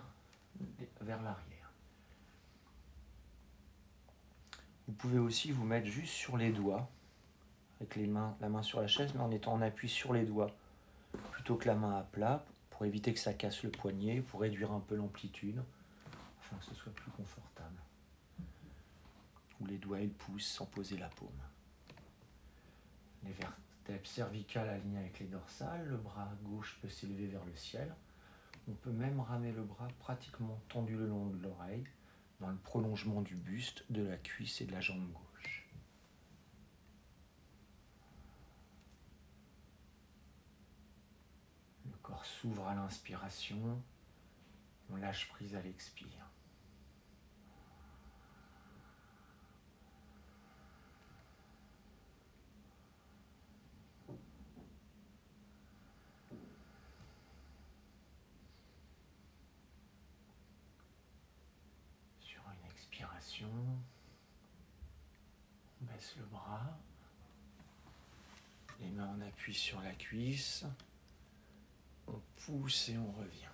vers l'arrière. Vous pouvez aussi vous mettre juste sur les doigts, avec les mains, la main sur la chaise, mais en étant en appui sur les doigts, plutôt que la main à plat, éviter que ça casse le poignet, pour réduire un peu l'amplitude, afin que ce soit plus confortable. Ou les doigts et le pouce sans poser la paume. Les vertèbres cervicales alignées avec les dorsales. Le bras gauche peut s'élever vers le ciel. On peut même ramener le bras pratiquement tendu le long de l'oreille, dans le prolongement du buste, de la cuisse et de la jambe gauche. Le s'ouvre à l'inspiration, on lâche prise à l'expire. Sur une expiration, on baisse le bras, les mains en appui sur la cuisse, on pousse et on revient.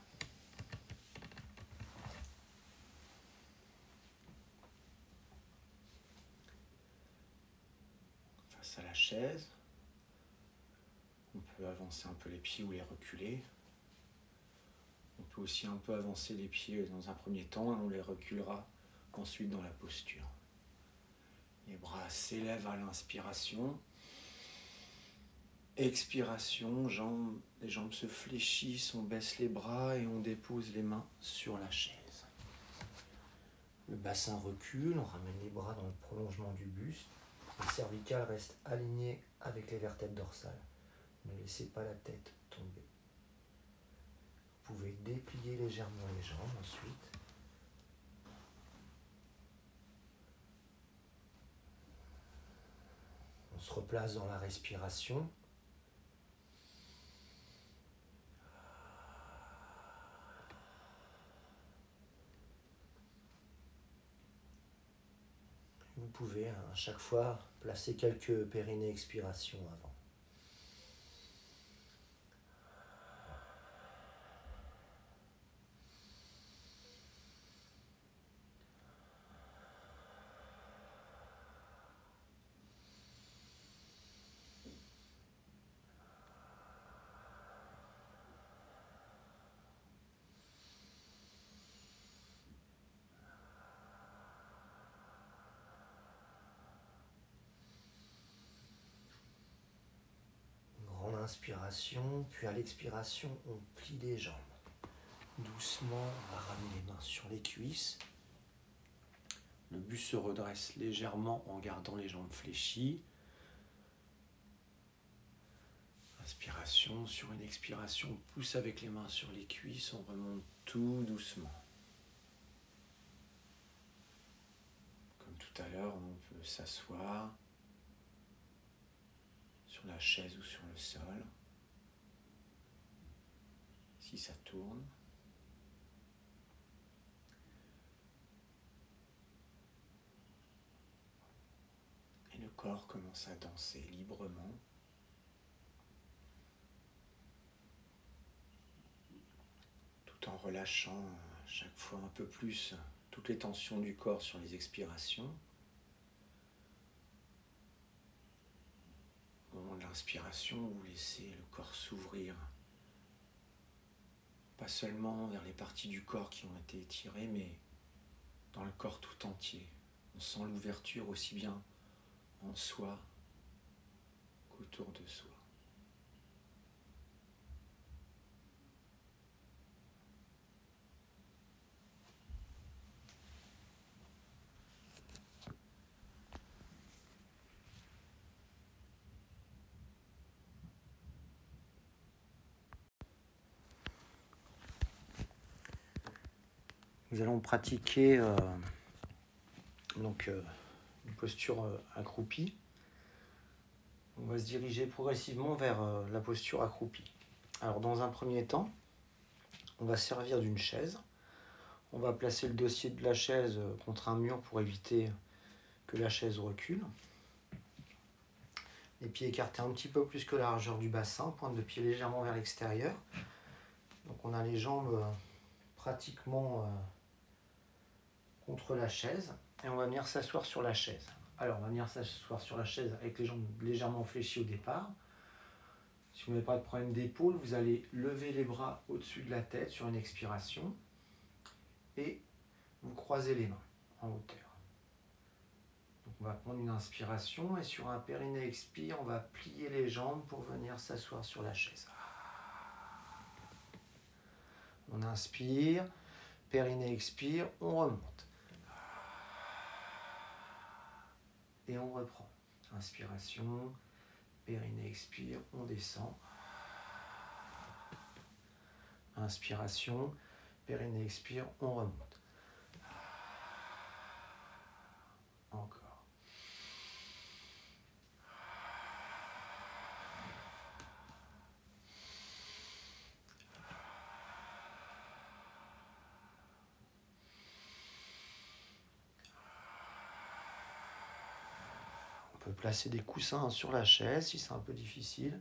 Face à la chaise, on peut avancer un peu les pieds ou les reculer. On peut aussi un peu avancer les pieds dans un premier temps on les reculera ensuite dans la posture. Les bras s'élèvent à l'inspiration. Expiration, jambes, les jambes se fléchissent, on baisse les bras et on dépose les mains sur la chaise. Le bassin recule, on ramène les bras dans le prolongement du buste. Le cervical reste aligné avec les vertèbres dorsales. Ne laissez pas la tête tomber. Vous pouvez déplier légèrement les jambes ensuite. On se replace dans la respiration. Vous pouvez hein, à chaque fois placer quelques périnées expiration avant. Grande inspiration, puis à l'expiration, on plie les jambes. Doucement, on va ramener les mains sur les cuisses. Le buste se redresse légèrement en gardant les jambes fléchies. Inspiration, sur une expiration, on pousse avec les mains sur les cuisses, on remonte tout doucement. Comme tout à l'heure, on peut s'asseoir sur la chaise ou sur le sol. Si ça tourne. Et le corps commence à danser librement. Tout en relâchant chaque fois un peu plus toutes les tensions du corps sur les expirations. Au moment de l'inspiration, vous laissez le corps s'ouvrir, pas seulement vers les parties du corps qui ont été étirées, mais dans le corps tout entier. On sent l'ouverture aussi bien en soi qu'autour de soi. Nous allons pratiquer euh, donc, euh, une posture euh, accroupie. On va se diriger progressivement vers la posture accroupie. Alors dans un premier temps, on va servir d'une chaise. On va placer le dossier de la chaise contre un mur pour éviter que la chaise recule. Les pieds écartés un petit peu plus que la largeur du bassin, pointe de pied légèrement vers l'extérieur. Donc on a les jambes pratiquement contre la chaise et on va venir s'asseoir sur la chaise. Alors on va venir s'asseoir sur la chaise avec les jambes légèrement fléchies au départ. Si vous n'avez pas de problème d'épaule, vous allez lever les bras au-dessus de la tête sur une expiration et vous croisez les mains en hauteur. Donc on va prendre une inspiration et sur un périnée expire, on va plier les jambes pour venir s'asseoir sur la chaise. On inspire, périnée expire, on remonte. Et on reprend. Inspiration, périnée expire, on descend. Inspiration, périnée expire, on remonte. Encore. On peut placer des coussins sur la chaise si c'est un peu difficile.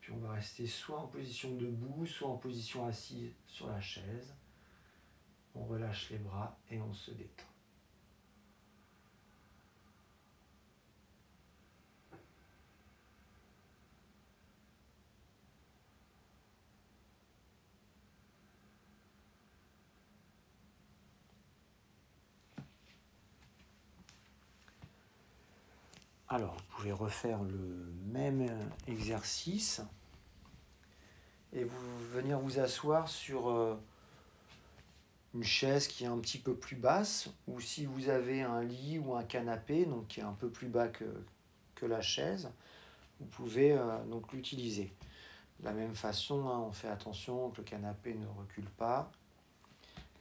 Puis on va rester soit en position debout, soit en position assise sur la chaise. On relâche les bras et on se détend. Alors, vous pouvez refaire le même exercice et vous venir vous asseoir sur euh, une chaise qui est un petit peu plus basse ou si vous avez un lit ou un canapé donc qui est un peu plus bas que, que la chaise, vous pouvez euh, donc l'utiliser. De la même façon, hein, on fait attention que le canapé ne recule pas.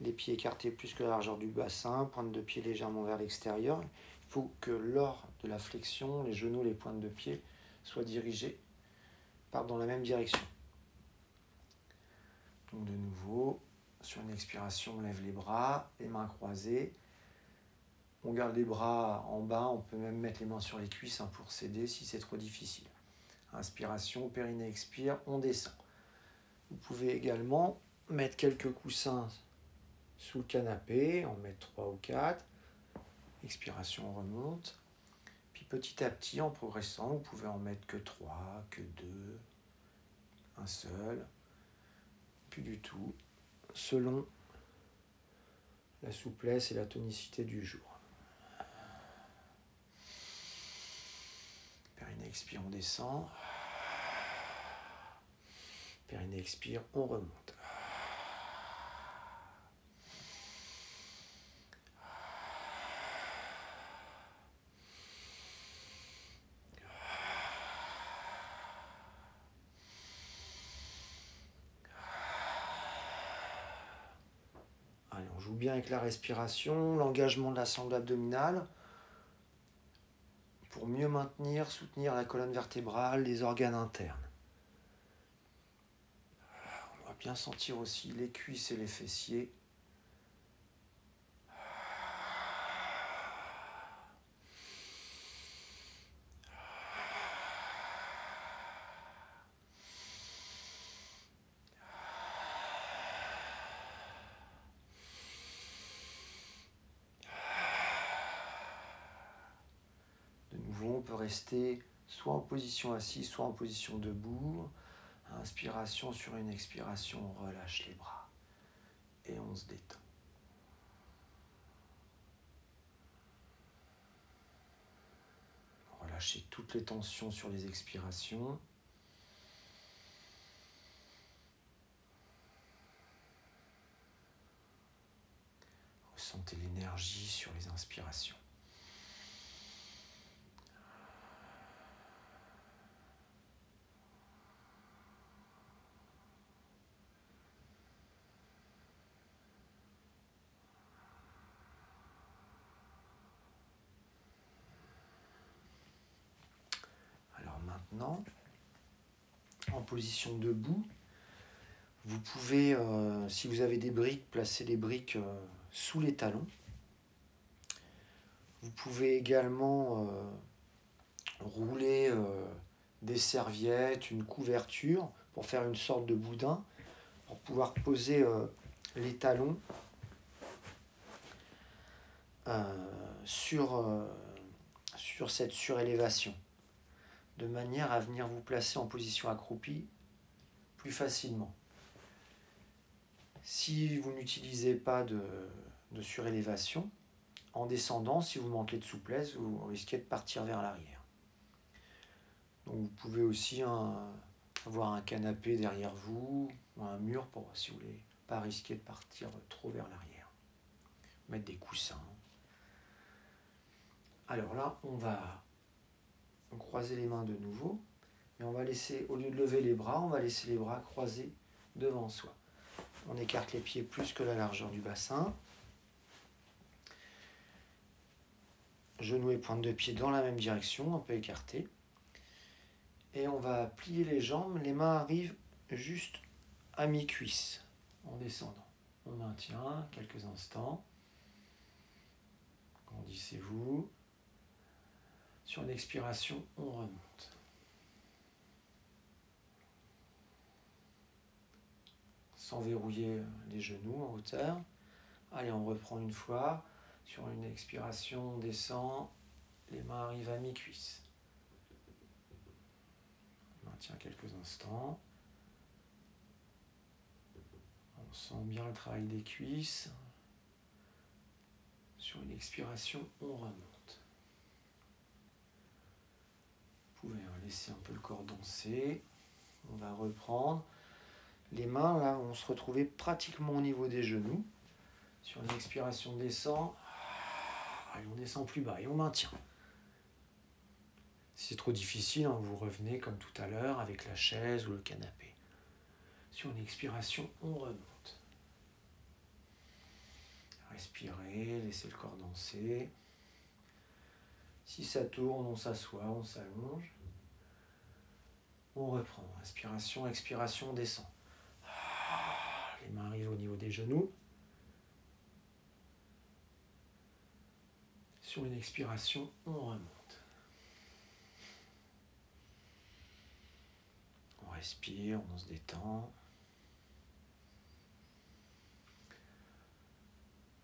Les pieds écartés plus que la largeur du bassin, pointe de pied légèrement vers l'extérieur. Il faut que lors de la flexion, les genoux, les pointes de pied soient dirigés, partent dans la même direction. Donc de nouveau, sur une expiration, on lève les bras, les mains croisées. On garde les bras en bas, on peut même mettre les mains sur les cuisses hein, pour s'aider si c'est trop difficile. Inspiration, périnée expire, on descend. Vous pouvez également mettre quelques coussins sous le canapé, en mettre trois ou quatre. Expiration, on remonte. Puis petit à petit, en progressant, vous pouvez en mettre que trois, que deux, un seul, du tout, selon la souplesse et la tonicité du jour. Périnée expire, on descend. Périnée expire, on remonte. Allez, on joue avec la respiration, l'engagement de la sangle abdominale pour mieux maintenir, soutenir la colonne vertébrale, les organes internes. On va bien sentir aussi les cuisses et les fessiers. On peut rester soit en position assise, soit en position debout. Inspiration sur une expiration, on relâche les bras et on se détend. Relâchez toutes les tensions sur les expirations. Ressentez l'énergie sur les inspirations. Alors maintenant, en position debout, vous pouvez, euh, si vous avez des briques, placer les briques euh, sous les talons. Vous pouvez également euh, rouler des serviettes, une couverture pour faire une sorte de boudin, pour pouvoir poser les talons sur, sur cette surélévation, de manière à venir vous placer en position accroupie plus facilement. Si vous n'utilisez pas de, de surélévation, En descendant, si vous manquez de souplesse, vous risquez de partir vers l'arrière. Donc vous pouvez aussi avoir un canapé derrière vous ou un mur pour si vous voulez pas risquer de partir trop vers l'arrière. Mettre des coussins. Alors là, on va croiser les mains de nouveau. Et on va laisser, au lieu de lever les bras, on va laisser les bras croisés devant soi. On écarte les pieds plus que la largeur du bassin. Genoux et pointe de pied dans la même direction, un peu écartés. Et on va plier les jambes, les mains arrivent juste à mi-cuisse en descendant. On maintient quelques instants. Grandissez-vous. Sur une expiration, on remonte. Sans verrouiller les genoux en hauteur. Allez, on reprend une fois. Sur une expiration, on descend. Les mains arrivent à mi-cuisse. On maintient quelques instants. On sent bien le travail des cuisses. Sur une expiration, on remonte. Pouvez laisser un peu le corps danser. On va reprendre. Les mains, là, vont se retrouver pratiquement au niveau des genoux. Sur une expiration, on descend. Et on descend plus bas et on maintient. Si c'est trop difficile, hein, vous revenez comme tout à l'heure avec la chaise ou le canapé. Sur une expiration, on remonte. Respirez, laissez le corps danser. Si ça tourne, on s'assoit, on s'allonge. On reprend. Inspiration, expiration, on descend. Ah, les mains arrivent au niveau des genoux. Sur une expiration, on remonte. On respire, on se détend.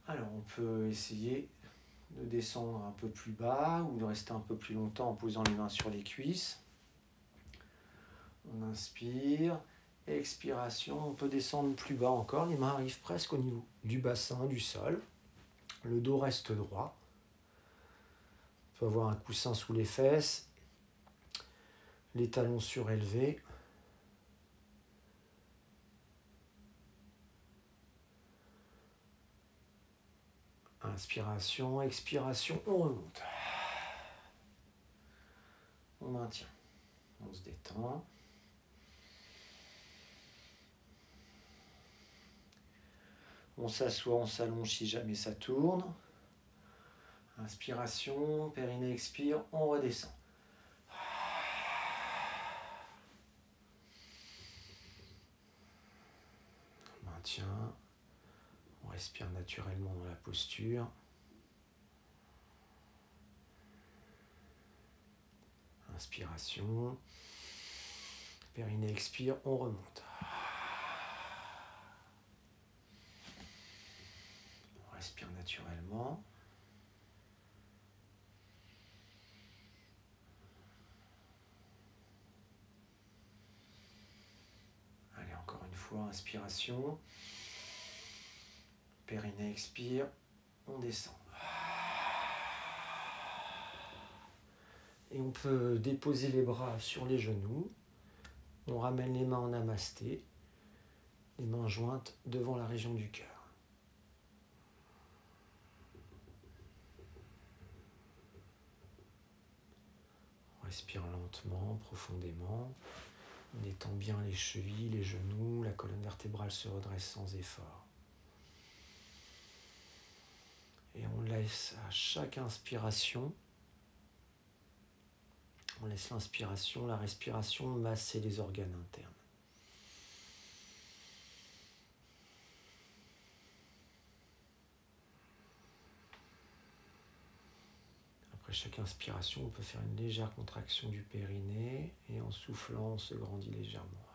Alors on peut essayer de descendre un peu plus bas ou de rester un peu plus longtemps en posant les mains sur les cuisses. On inspire, expiration, on peut descendre plus bas encore, les mains arrivent presque au niveau du bassin, du sol. Le dos reste droit. On peut avoir un coussin sous les fesses, les talons surélevés. Inspiration, expiration, on remonte. On maintient. On se détend. On s'assoit, on s'allonge si jamais ça tourne. Inspiration, périnée expire, on redescend. On maintient. Respire naturellement dans la posture. Inspiration. Périnée expire, on remonte. On respire naturellement. Allez, encore une fois, inspiration. Périnée expire, on descend. Et on peut déposer les bras sur les genoux. On ramène les mains en amasté, les mains jointes devant la région du cœur. On respire lentement, profondément. On étend bien les chevilles, les genoux, la colonne vertébrale se redresse sans effort. Et on laisse à chaque inspiration, on laisse l'inspiration, la respiration masser les organes internes. Après chaque inspiration, on peut faire une légère contraction du périnée et en soufflant, on se grandit légèrement.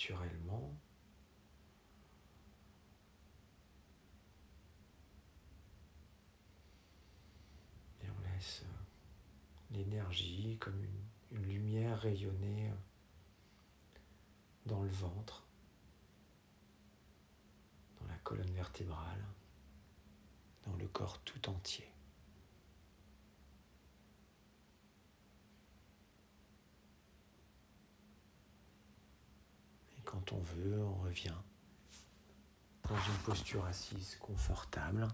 Naturellement. Et on laisse l'énergie comme une, lumière rayonner dans le ventre, dans la colonne vertébrale, dans le corps tout entier. Quand on veut, on revient dans une posture assise confortable.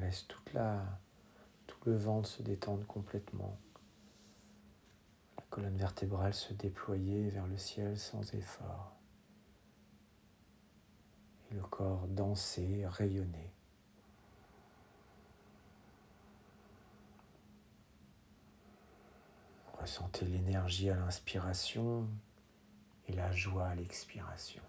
laisse toute tout le ventre se détendre complètement. La colonne vertébrale se déployer vers le ciel sans effort. Et le corps danser, rayonner. Ressentez l'énergie à l'inspiration et la joie à l'expiration.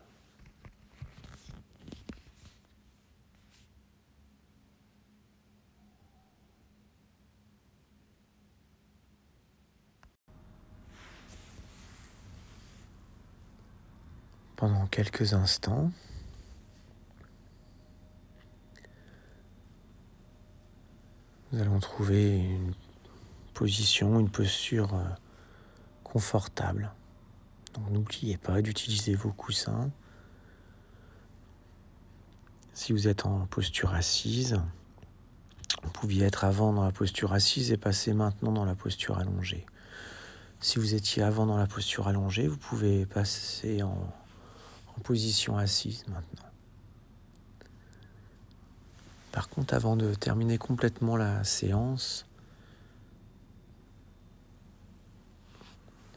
Pendant quelques instants. Nous allons trouver une position, une posture euh, confortable. Donc n'oubliez pas d'utiliser vos coussins. Si vous êtes en posture assise, vous pouviez être avant dans la posture assise et passer maintenant dans la posture allongée. Si vous étiez avant dans la posture allongée, vous pouvez passer en en position assise maintenant. Par contre, avant de terminer complètement la séance,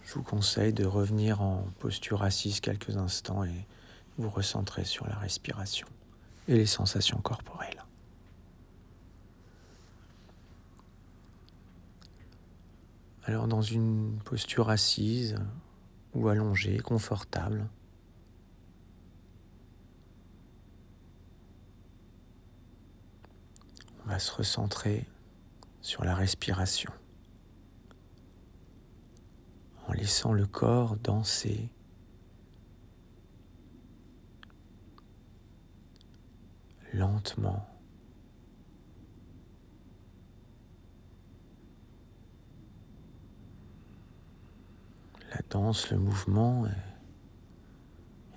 je vous conseille de revenir en posture assise quelques instants et vous recentrer sur la respiration et les sensations corporelles. Alors dans une posture assise ou allongée, confortable, on va se recentrer sur la respiration en laissant le corps danser lentement. La danse, le mouvement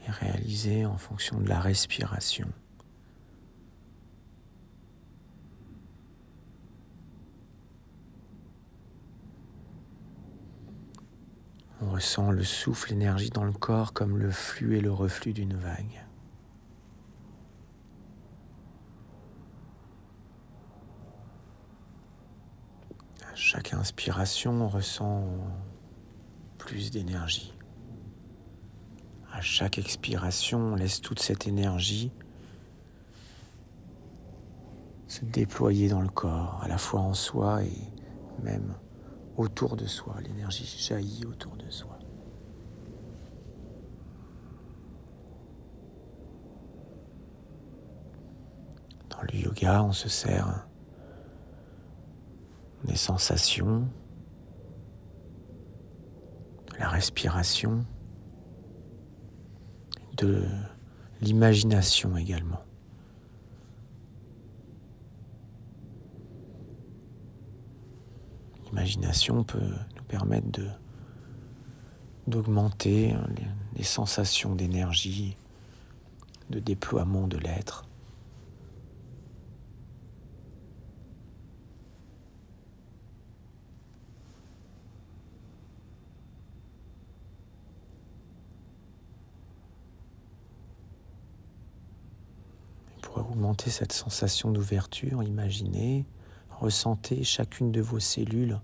est réalisé en fonction de la respiration. On ressent le souffle, l'énergie dans le corps comme le flux et le reflux d'une vague. À chaque inspiration, on ressent plus d'énergie. À chaque expiration, on laisse toute cette énergie se déployer dans le corps, à la fois en soi et même autour de soi, l'énergie jaillit autour de soi. Dans le yoga, on se sert des sensations, de la respiration, de l'imagination également. L'imagination peut nous permettre de d'augmenter les, les sensations d'énergie, de déploiement de l'être. pour augmenter cette sensation d'ouverture, imaginez Ressentez chacune de vos cellules.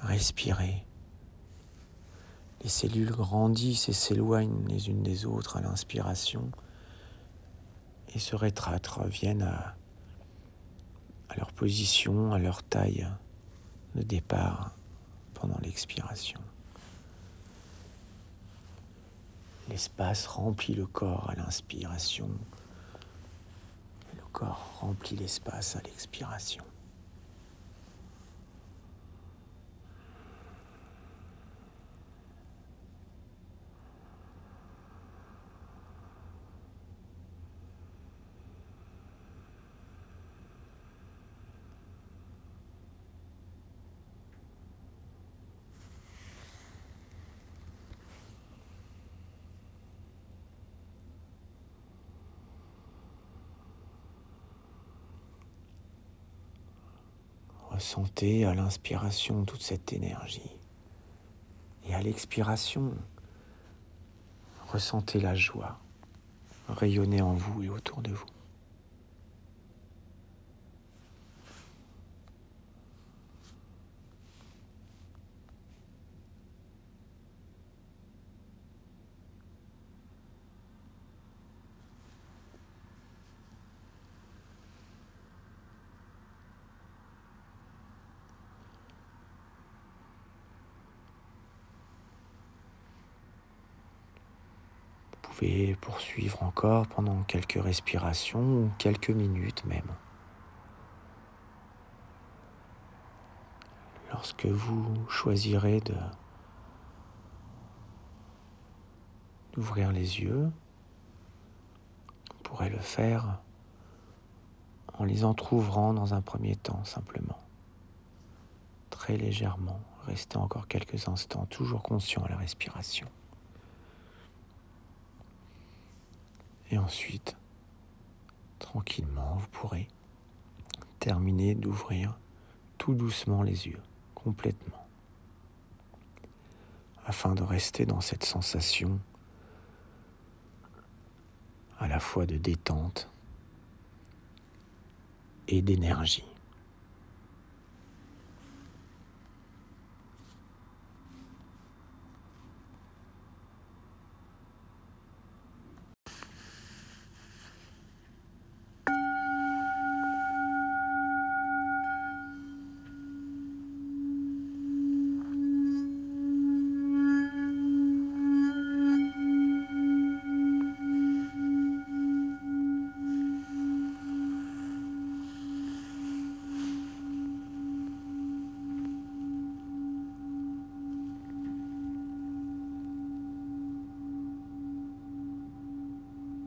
Respirez. Les cellules grandissent et s'éloignent les unes des autres à l'inspiration et se rétractent, reviennent à à leur position, à leur taille de départ pendant l'expiration. L'espace remplit le corps à l'inspiration. Corps remplit l'espace à l'expiration. Ressentez à l'inspiration toute cette énergie. Et à l'expiration, ressentez la joie rayonner en vous et autour de vous. Poursuivre encore pendant quelques respirations ou quelques minutes même. Lorsque vous choisirez de d'ouvrir les yeux, vous pourrez le faire en les entr'ouvrant dans un premier temps simplement, très légèrement, restez encore quelques instants toujours conscient à la respiration. Et ensuite, tranquillement, vous pourrez terminer d'ouvrir tout doucement les yeux, complètement, afin de rester dans cette sensation à la fois de détente et d'énergie.